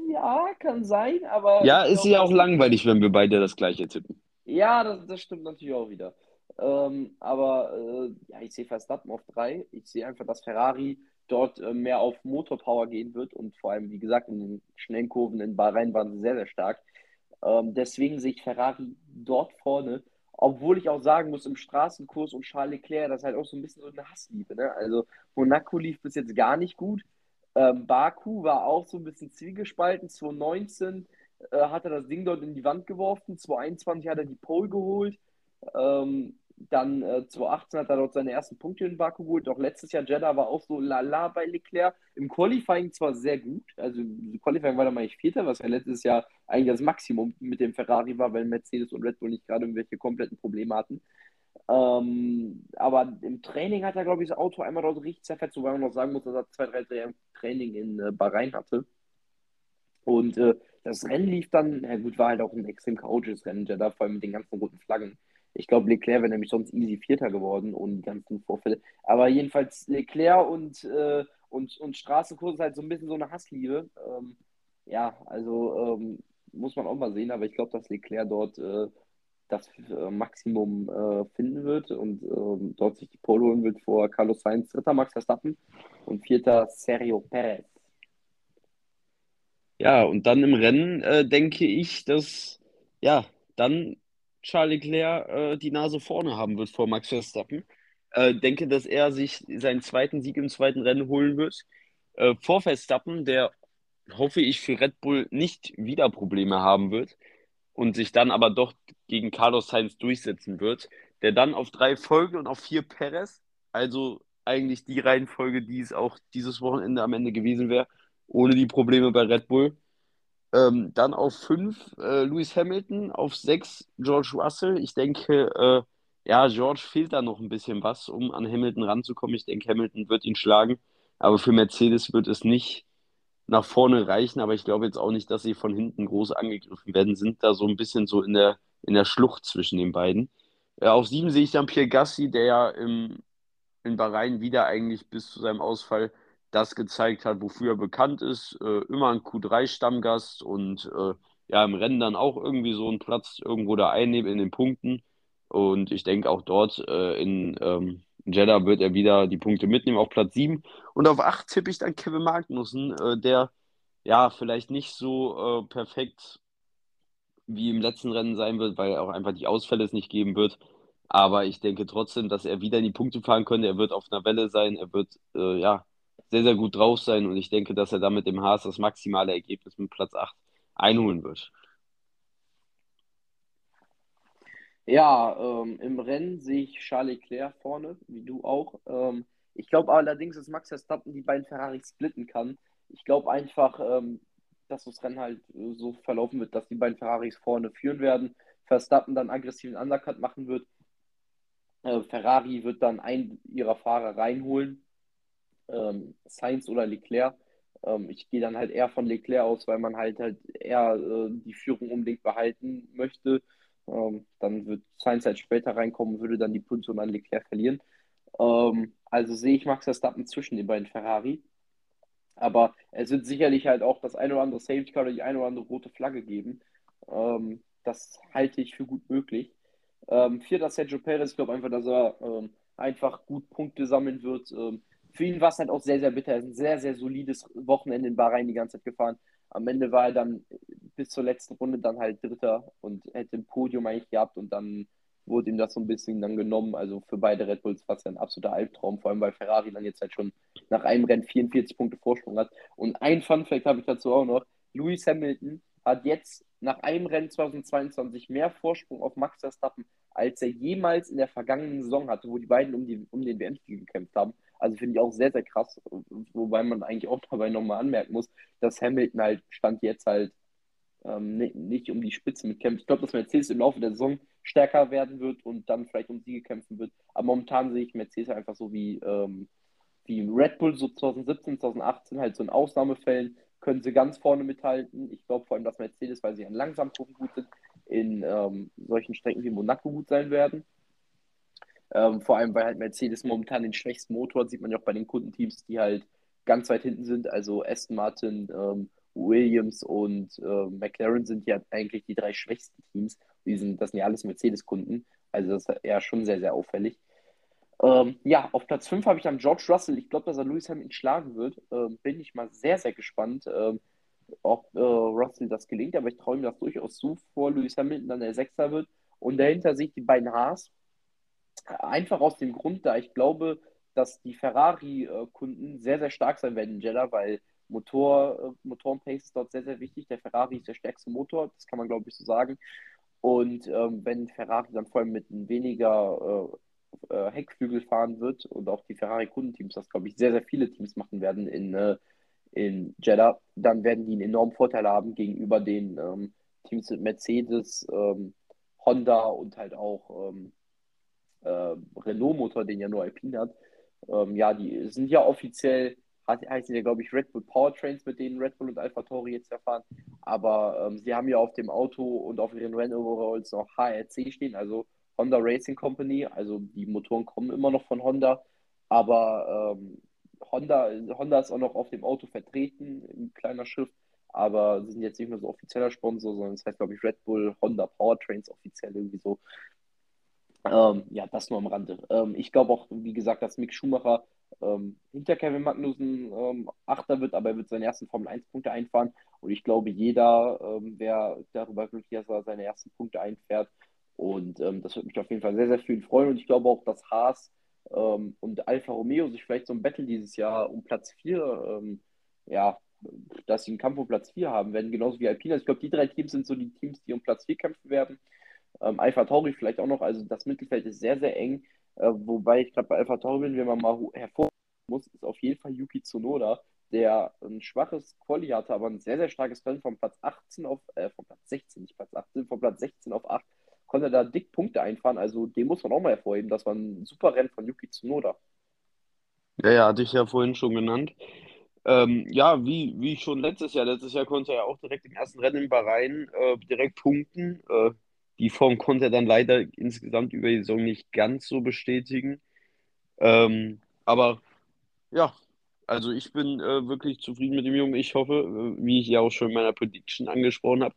ja, kann sein, aber Ja, ist ja auch langweilig, wenn wir beide das gleiche tippen. Ja, das, das stimmt natürlich auch wieder. Ähm, aber äh, ja, ich sehe Verstappen auf drei. Ich sehe einfach, dass Ferrari dort äh, mehr auf Motorpower gehen wird und vor allem, wie gesagt, in den schnellen Kurven in Bahrain waren sie sehr, sehr stark. Ähm, deswegen sehe ich Ferrari dort vorne, obwohl ich auch sagen muss, im Straßenkurs und Charles Leclerc, das ist halt auch so ein bisschen so eine Hassliebe. Ne? Also Monaco lief bis jetzt gar nicht gut. Ähm, Baku war auch so ein bisschen zwiegespalten. 2019 äh, hat er das Ding dort in die Wand geworfen. 2021 hat er die Pole geholt. Ähm, dann äh, 2018 hat er dort seine ersten Punkte in Baku geholt. Auch letztes Jahr Jeddah war auch so lala bei Leclerc. Im Qualifying zwar sehr gut, also im Qualifying war er mal ich Vierter, was ja letztes Jahr eigentlich das Maximum mit dem Ferrari war, weil Mercedes und Red Bull nicht gerade irgendwelche kompletten Probleme hatten. Ähm, aber im Training hat er, glaube ich, das Auto einmal dort richtig zerfetzt, wobei man noch sagen muss, dass er zwei, drei Dreh- Training in äh, Bahrain hatte. Und äh, das Rennen lief dann, ja gut, war halt auch ein extrem chaotisches Rennen, ja, da vor allem mit den ganzen roten Flaggen. Ich glaube, Leclerc wäre nämlich sonst easy Vierter geworden und die ganzen Vorfälle. Aber jedenfalls Leclerc und, äh, und, und Straßenkurs ist halt so ein bisschen so eine Hassliebe. Ähm, ja, also ähm, muss man auch mal sehen, aber ich glaube, dass Leclerc dort äh, das äh, Maximum äh, finden wird und ähm, dort sich die Pole holen wird vor Carlos Sainz, dritter Max Verstappen und vierter Sergio Perez. Ja, und dann im Rennen äh, denke ich, dass ja, dann Charles Leclerc äh, die Nase vorne haben wird vor Max Verstappen. Äh, denke, dass er sich seinen zweiten Sieg im zweiten Rennen holen wird. Äh, vor Verstappen, der hoffe ich für Red Bull nicht wieder Probleme haben wird und sich dann aber doch gegen Carlos Sainz durchsetzen wird, der dann auf drei folgt und auf vier Perez, also eigentlich die Reihenfolge, die es auch dieses Wochenende am Ende gewesen wäre, ohne die Probleme bei Red Bull. Ähm, dann auf fünf äh, Lewis Hamilton, auf sechs George Russell. Ich denke, äh, ja, George fehlt da noch ein bisschen was, um an Hamilton ranzukommen. Ich denke, Hamilton wird ihn schlagen, aber für Mercedes wird es nicht nach vorne reichen. Aber ich glaube jetzt auch nicht, dass sie von hinten groß angegriffen werden, sind da so ein bisschen so in der, in der Schlucht zwischen den beiden. Äh, auf sieben sehe ich dann Pierre Gassi, der ja im, in Bahrain wieder eigentlich bis zu seinem Ausfall das gezeigt hat, wofür er bekannt ist. Äh, immer ein Q3-Stammgast und äh, ja, im Rennen dann auch irgendwie so einen Platz irgendwo da einnehmen in den Punkten. Und ich denke auch dort äh, in ähm, Jeddah wird er wieder die Punkte mitnehmen auf Platz 7. Und auf 8 tippe ich dann Kevin Magnussen, äh, der ja vielleicht nicht so äh, perfekt wie im letzten Rennen sein wird, weil auch einfach die Ausfälle es nicht geben wird. Aber ich denke trotzdem, dass er wieder in die Punkte fahren könnte. Er wird auf einer Welle sein. Er wird äh, ja sehr, sehr gut drauf sein. Und ich denke, dass er dann mit dem Haas das maximale Ergebnis mit Platz 8 einholen wird. Ja, ähm, im Rennen sehe ich Charles Leclerc vorne, wie du auch. Ähm, ich glaube allerdings, dass Max Verstappen die beiden Ferraris splitten kann. Ich glaube einfach, ähm, dass das Rennen halt äh, so verlaufen wird, dass die beiden Ferraris vorne führen werden. Verstappen dann aggressiven Undercut machen wird. Äh, Ferrari wird dann einen ihrer Fahrer reinholen. Ähm, Sainz oder Leclerc. Ähm, ich gehe dann halt eher von Leclerc aus, weil man halt halt eher äh, die Führung unbedingt behalten möchte. Ähm, dann wird Sainz halt später reinkommen, würde dann die Position an Leclerc verlieren. Ähm, also sehe ich Max Verstappen zwischen den beiden Ferrari. Aber es wird sicherlich halt auch das eine oder andere Safety Car oder die eine oder andere rote Flagge geben. Ähm, das halte ich für gut möglich. Ähm, vierter Sergio Perez, ich glaube einfach, dass er ähm, einfach gut Punkte sammeln wird. Ähm, für ihn war es halt auch sehr, sehr bitter. Er ist ein sehr, sehr solides Wochenende in Bahrain die ganze Zeit gefahren. Am Ende war er dann bis zur letzten Runde dann halt Dritter und hätte ein Podium eigentlich gehabt und dann wurde ihm das so ein bisschen dann genommen. Also für beide Red Bulls war es ja ein absoluter Albtraum, vor allem weil Ferrari dann jetzt halt schon nach einem Rennen 44 Punkte Vorsprung hat. Und ein Fun Fact habe ich dazu auch noch. Lewis Hamilton hat jetzt nach einem Rennen 2022 mehr Vorsprung auf Max Verstappen, als er jemals in der vergangenen Saison hatte, wo die beiden um, die, um den WM-Titel gekämpft haben. Also finde ich auch sehr, sehr krass, wobei man eigentlich auch dabei nochmal anmerken muss, dass Hamilton halt Stand jetzt halt ähm, nicht, nicht, um die Spitze mitkämpft. Ich glaube, dass Mercedes im Laufe der Saison stärker werden wird und dann vielleicht um Siege kämpfen wird. Aber momentan sehe ich Mercedes einfach so wie, ähm, wie Red Bull so 2017, 2018, halt so in Ausnahmefällen können sie ganz vorne mithalten. Ich glaube vor allem, dass Mercedes, weil sie an Langsamkurven gut sind, in ähm, solchen Strecken wie Monaco gut sein werden. Ähm, vor allem, weil halt Mercedes momentan den schwächsten Motor hat, sieht man ja auch bei den Kundenteams, die halt ganz weit hinten sind. Also Aston Martin, ähm, Williams und äh, McLaren sind ja eigentlich die drei schwächsten Teams. Die sind, das sind ja alles Mercedes-Kunden. Also das ist ja schon sehr, sehr auffällig. Ähm, ja, auf Platz 5 habe ich dann George Russell. Ich glaube, dass er Lewis Hamilton schlagen wird. Ähm, bin ich mal sehr, sehr gespannt, ähm, ob äh, Russell das gelingt. Aber ich traue ihm das durchaus zu, vor Lewis Hamilton dann der Sechster wird. Und dahinter sehe ich die beiden Haas. Einfach aus dem Grund, da ich glaube, dass die Ferrari-Kunden sehr, sehr stark sein werden in Jeddah, weil Motor, äh, Motorenpace ist dort sehr, sehr wichtig. Der Ferrari ist der stärkste Motor, das kann man, glaube ich, so sagen. Und ähm, wenn Ferrari dann vor allem mit weniger äh, äh, Heckflügel fahren wird und auch die Ferrari-Kundenteams, das glaube ich sehr, sehr viele Teams machen werden in, äh, in Jeddah, dann werden die einen enormen Vorteil haben gegenüber den ähm, Teams mit Mercedes, ähm, Honda und halt auch ähm, äh, Renault-Motor, den ja nur Alpine hat. Ähm, ja, die sind ja offiziell, heißen ja, glaube ich, Red Bull Powertrains, mit denen Red Bull und Alpha Tauri jetzt erfahren. Aber ähm, sie haben ja auf dem Auto und auf ihren Rennoveralls noch HRC stehen, also Honda Racing Company. Also die Motoren kommen immer noch von Honda, aber ähm, Honda, Honda ist auch noch auf dem Auto vertreten, in kleiner Schrift, aber sie sind jetzt nicht mehr so offizieller Sponsor, sondern es das heißt, glaube ich, Red Bull, Honda Powertrains offiziell irgendwie so. Ähm, ja, das nur am Rande. Ähm, ich glaube auch, wie gesagt, dass Mick Schumacher ähm, hinter Kevin Magnussen ähm, Achter wird, aber er wird seine ersten Formel 1 Punkte einfahren. Und ich glaube, jeder ähm, wäre darüber glücklich, dass er seine ersten Punkte einfährt. Und ähm, das würde mich auf jeden Fall sehr, sehr viel freuen. Und ich glaube auch, dass Haas ähm, und Alfa Romeo sich vielleicht so ein Battle dieses Jahr um Platz 4, ähm, ja, dass sie einen Kampf um Platz 4 haben werden, genauso wie Alpina. Ich glaube, die drei Teams sind so die Teams, die um Platz 4 kämpfen werden. Ähm, Alpha Tauri vielleicht auch noch. Also das Mittelfeld ist sehr, sehr eng. Äh, wobei ich gerade bei Alpha Tauri bin, wenn man mal hervorheben muss, ist auf jeden Fall Yuki Tsunoda, der ein schwaches Quali hatte, aber ein sehr, sehr starkes Rennen von Platz 18 auf, äh, von Platz 16, nicht Platz 18, von Platz 16 auf 8 konnte da dick Punkte einfahren. Also den muss man auch mal hervorheben. Das war ein super Rennen von Yuki Tsunoda. Ja, ja, hatte ich ja vorhin schon genannt. Ähm, ja, wie, wie schon letztes Jahr. Letztes Jahr konnte er auch direkt im ersten Rennen in Bahrain äh, direkt punkten. Äh, die Form konnte er dann leider insgesamt über die Saison nicht ganz so bestätigen. Ähm, aber ja, also ich bin äh, wirklich zufrieden mit dem Jungen. Ich hoffe, äh, wie ich ja auch schon in meiner Prediction angesprochen habe,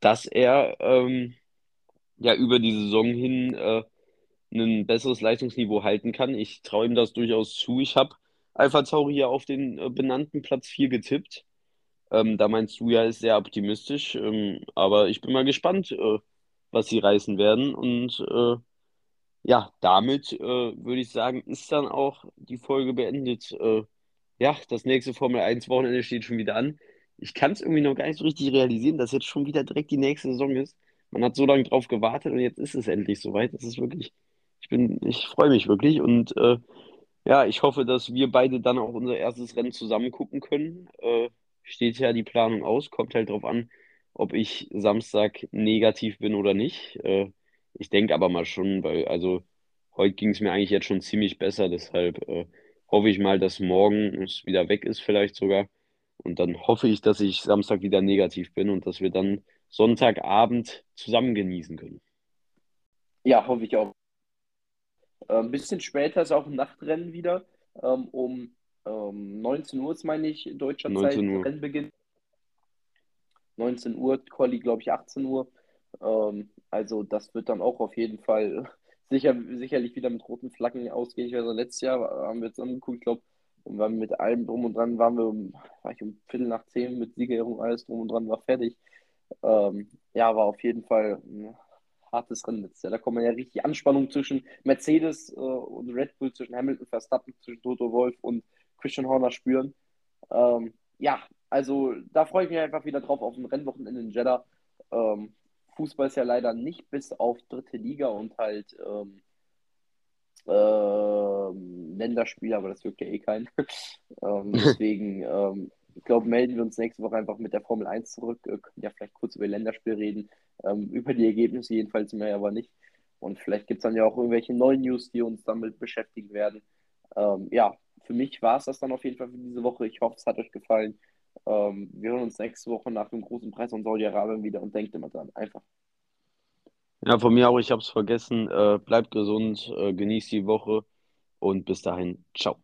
dass er ähm, ja über die Saison hin äh, ein besseres Leistungsniveau halten kann. Ich traue ihm das durchaus zu. Ich habe Alpha Tauri ja auf den äh, benannten Platz 4 getippt. Ähm, da meinst du ja, ist sehr optimistisch. Ähm, aber ich bin mal gespannt, äh, was sie reißen werden. Und äh, ja, damit äh, würde ich sagen, ist dann auch die Folge beendet. Äh, ja, das nächste Formel 1 Wochenende steht schon wieder an. Ich kann es irgendwie noch gar nicht so richtig realisieren, dass jetzt schon wieder direkt die nächste Saison ist man hat so lange drauf gewartet und jetzt ist es endlich soweit. Das ist wirklich, ich bin, ich freue mich wirklich und äh, ja, ich hoffe, dass wir beide dann auch unser erstes Rennen zusammen gucken können. Äh, steht ja die Planung aus, kommt halt drauf an, ob ich Samstag negativ bin oder nicht. Äh, ich denke aber mal schon, weil also heute ging es mir eigentlich jetzt schon ziemlich besser, deshalb äh, hoffe ich mal, dass morgen es wieder weg ist, vielleicht sogar. Und dann hoffe ich, dass ich Samstag wieder negativ bin und dass wir dann Sonntagabend zusammen genießen können. Ja, hoffe ich auch. Äh, ein bisschen später ist auch ein Nachtrennen wieder. Ähm, um ähm, 19 Uhr ist, meine ich, deutscher Zeit Uhr. Rennbeginn. 19 Uhr, Quali, glaube ich, 18 Uhr. Ähm, also das wird dann auch auf jeden Fall sicher, sicherlich wieder mit roten Flaggen ausgehen. Ich weiß, letztes Jahr haben wir jetzt angeguckt, ich glaube, und waren mit allem drum und dran, waren wir um, war ich um Viertel nach zehn mit Siegerehrung, alles drum und dran, war fertig. Ähm, ja, war auf jeden Fall ein hartes Rennen letztes Jahr. Da kommt man ja richtig Anspannung zwischen Mercedes äh, und Red Bull, zwischen Hamilton, Verstappen, zwischen Toto Wolf und Christian Horner spüren. Ähm, ja, also da freue ich mich einfach wieder drauf auf ein Rennwochenende in Jeddah. Ähm, Fußball ist ja leider nicht bis auf dritte Liga und halt ähm, ähm, Länderspiel, aber das wirkt ja eh keinen. ähm, deswegen, ähm, ich glaube, melden wir uns nächste Woche einfach mit der Formel 1 zurück. Äh, können ja vielleicht kurz über Länderspiel reden. Ähm, über die Ergebnisse jedenfalls mehr, aber nicht. Und vielleicht gibt es dann ja auch irgendwelche neuen News, die uns damit beschäftigen werden. Ja, für mich war es das dann auf jeden Fall für diese Woche. Ich hoffe, es hat euch gefallen. Ähm, wir hören uns nächste Woche nach dem großen Preis von Saudi-Arabien wieder und denkt immer dran. Einfach. Ja, von mir auch, ich habe es vergessen. Äh, bleibt gesund, äh, genießt die Woche und bis dahin, ciao.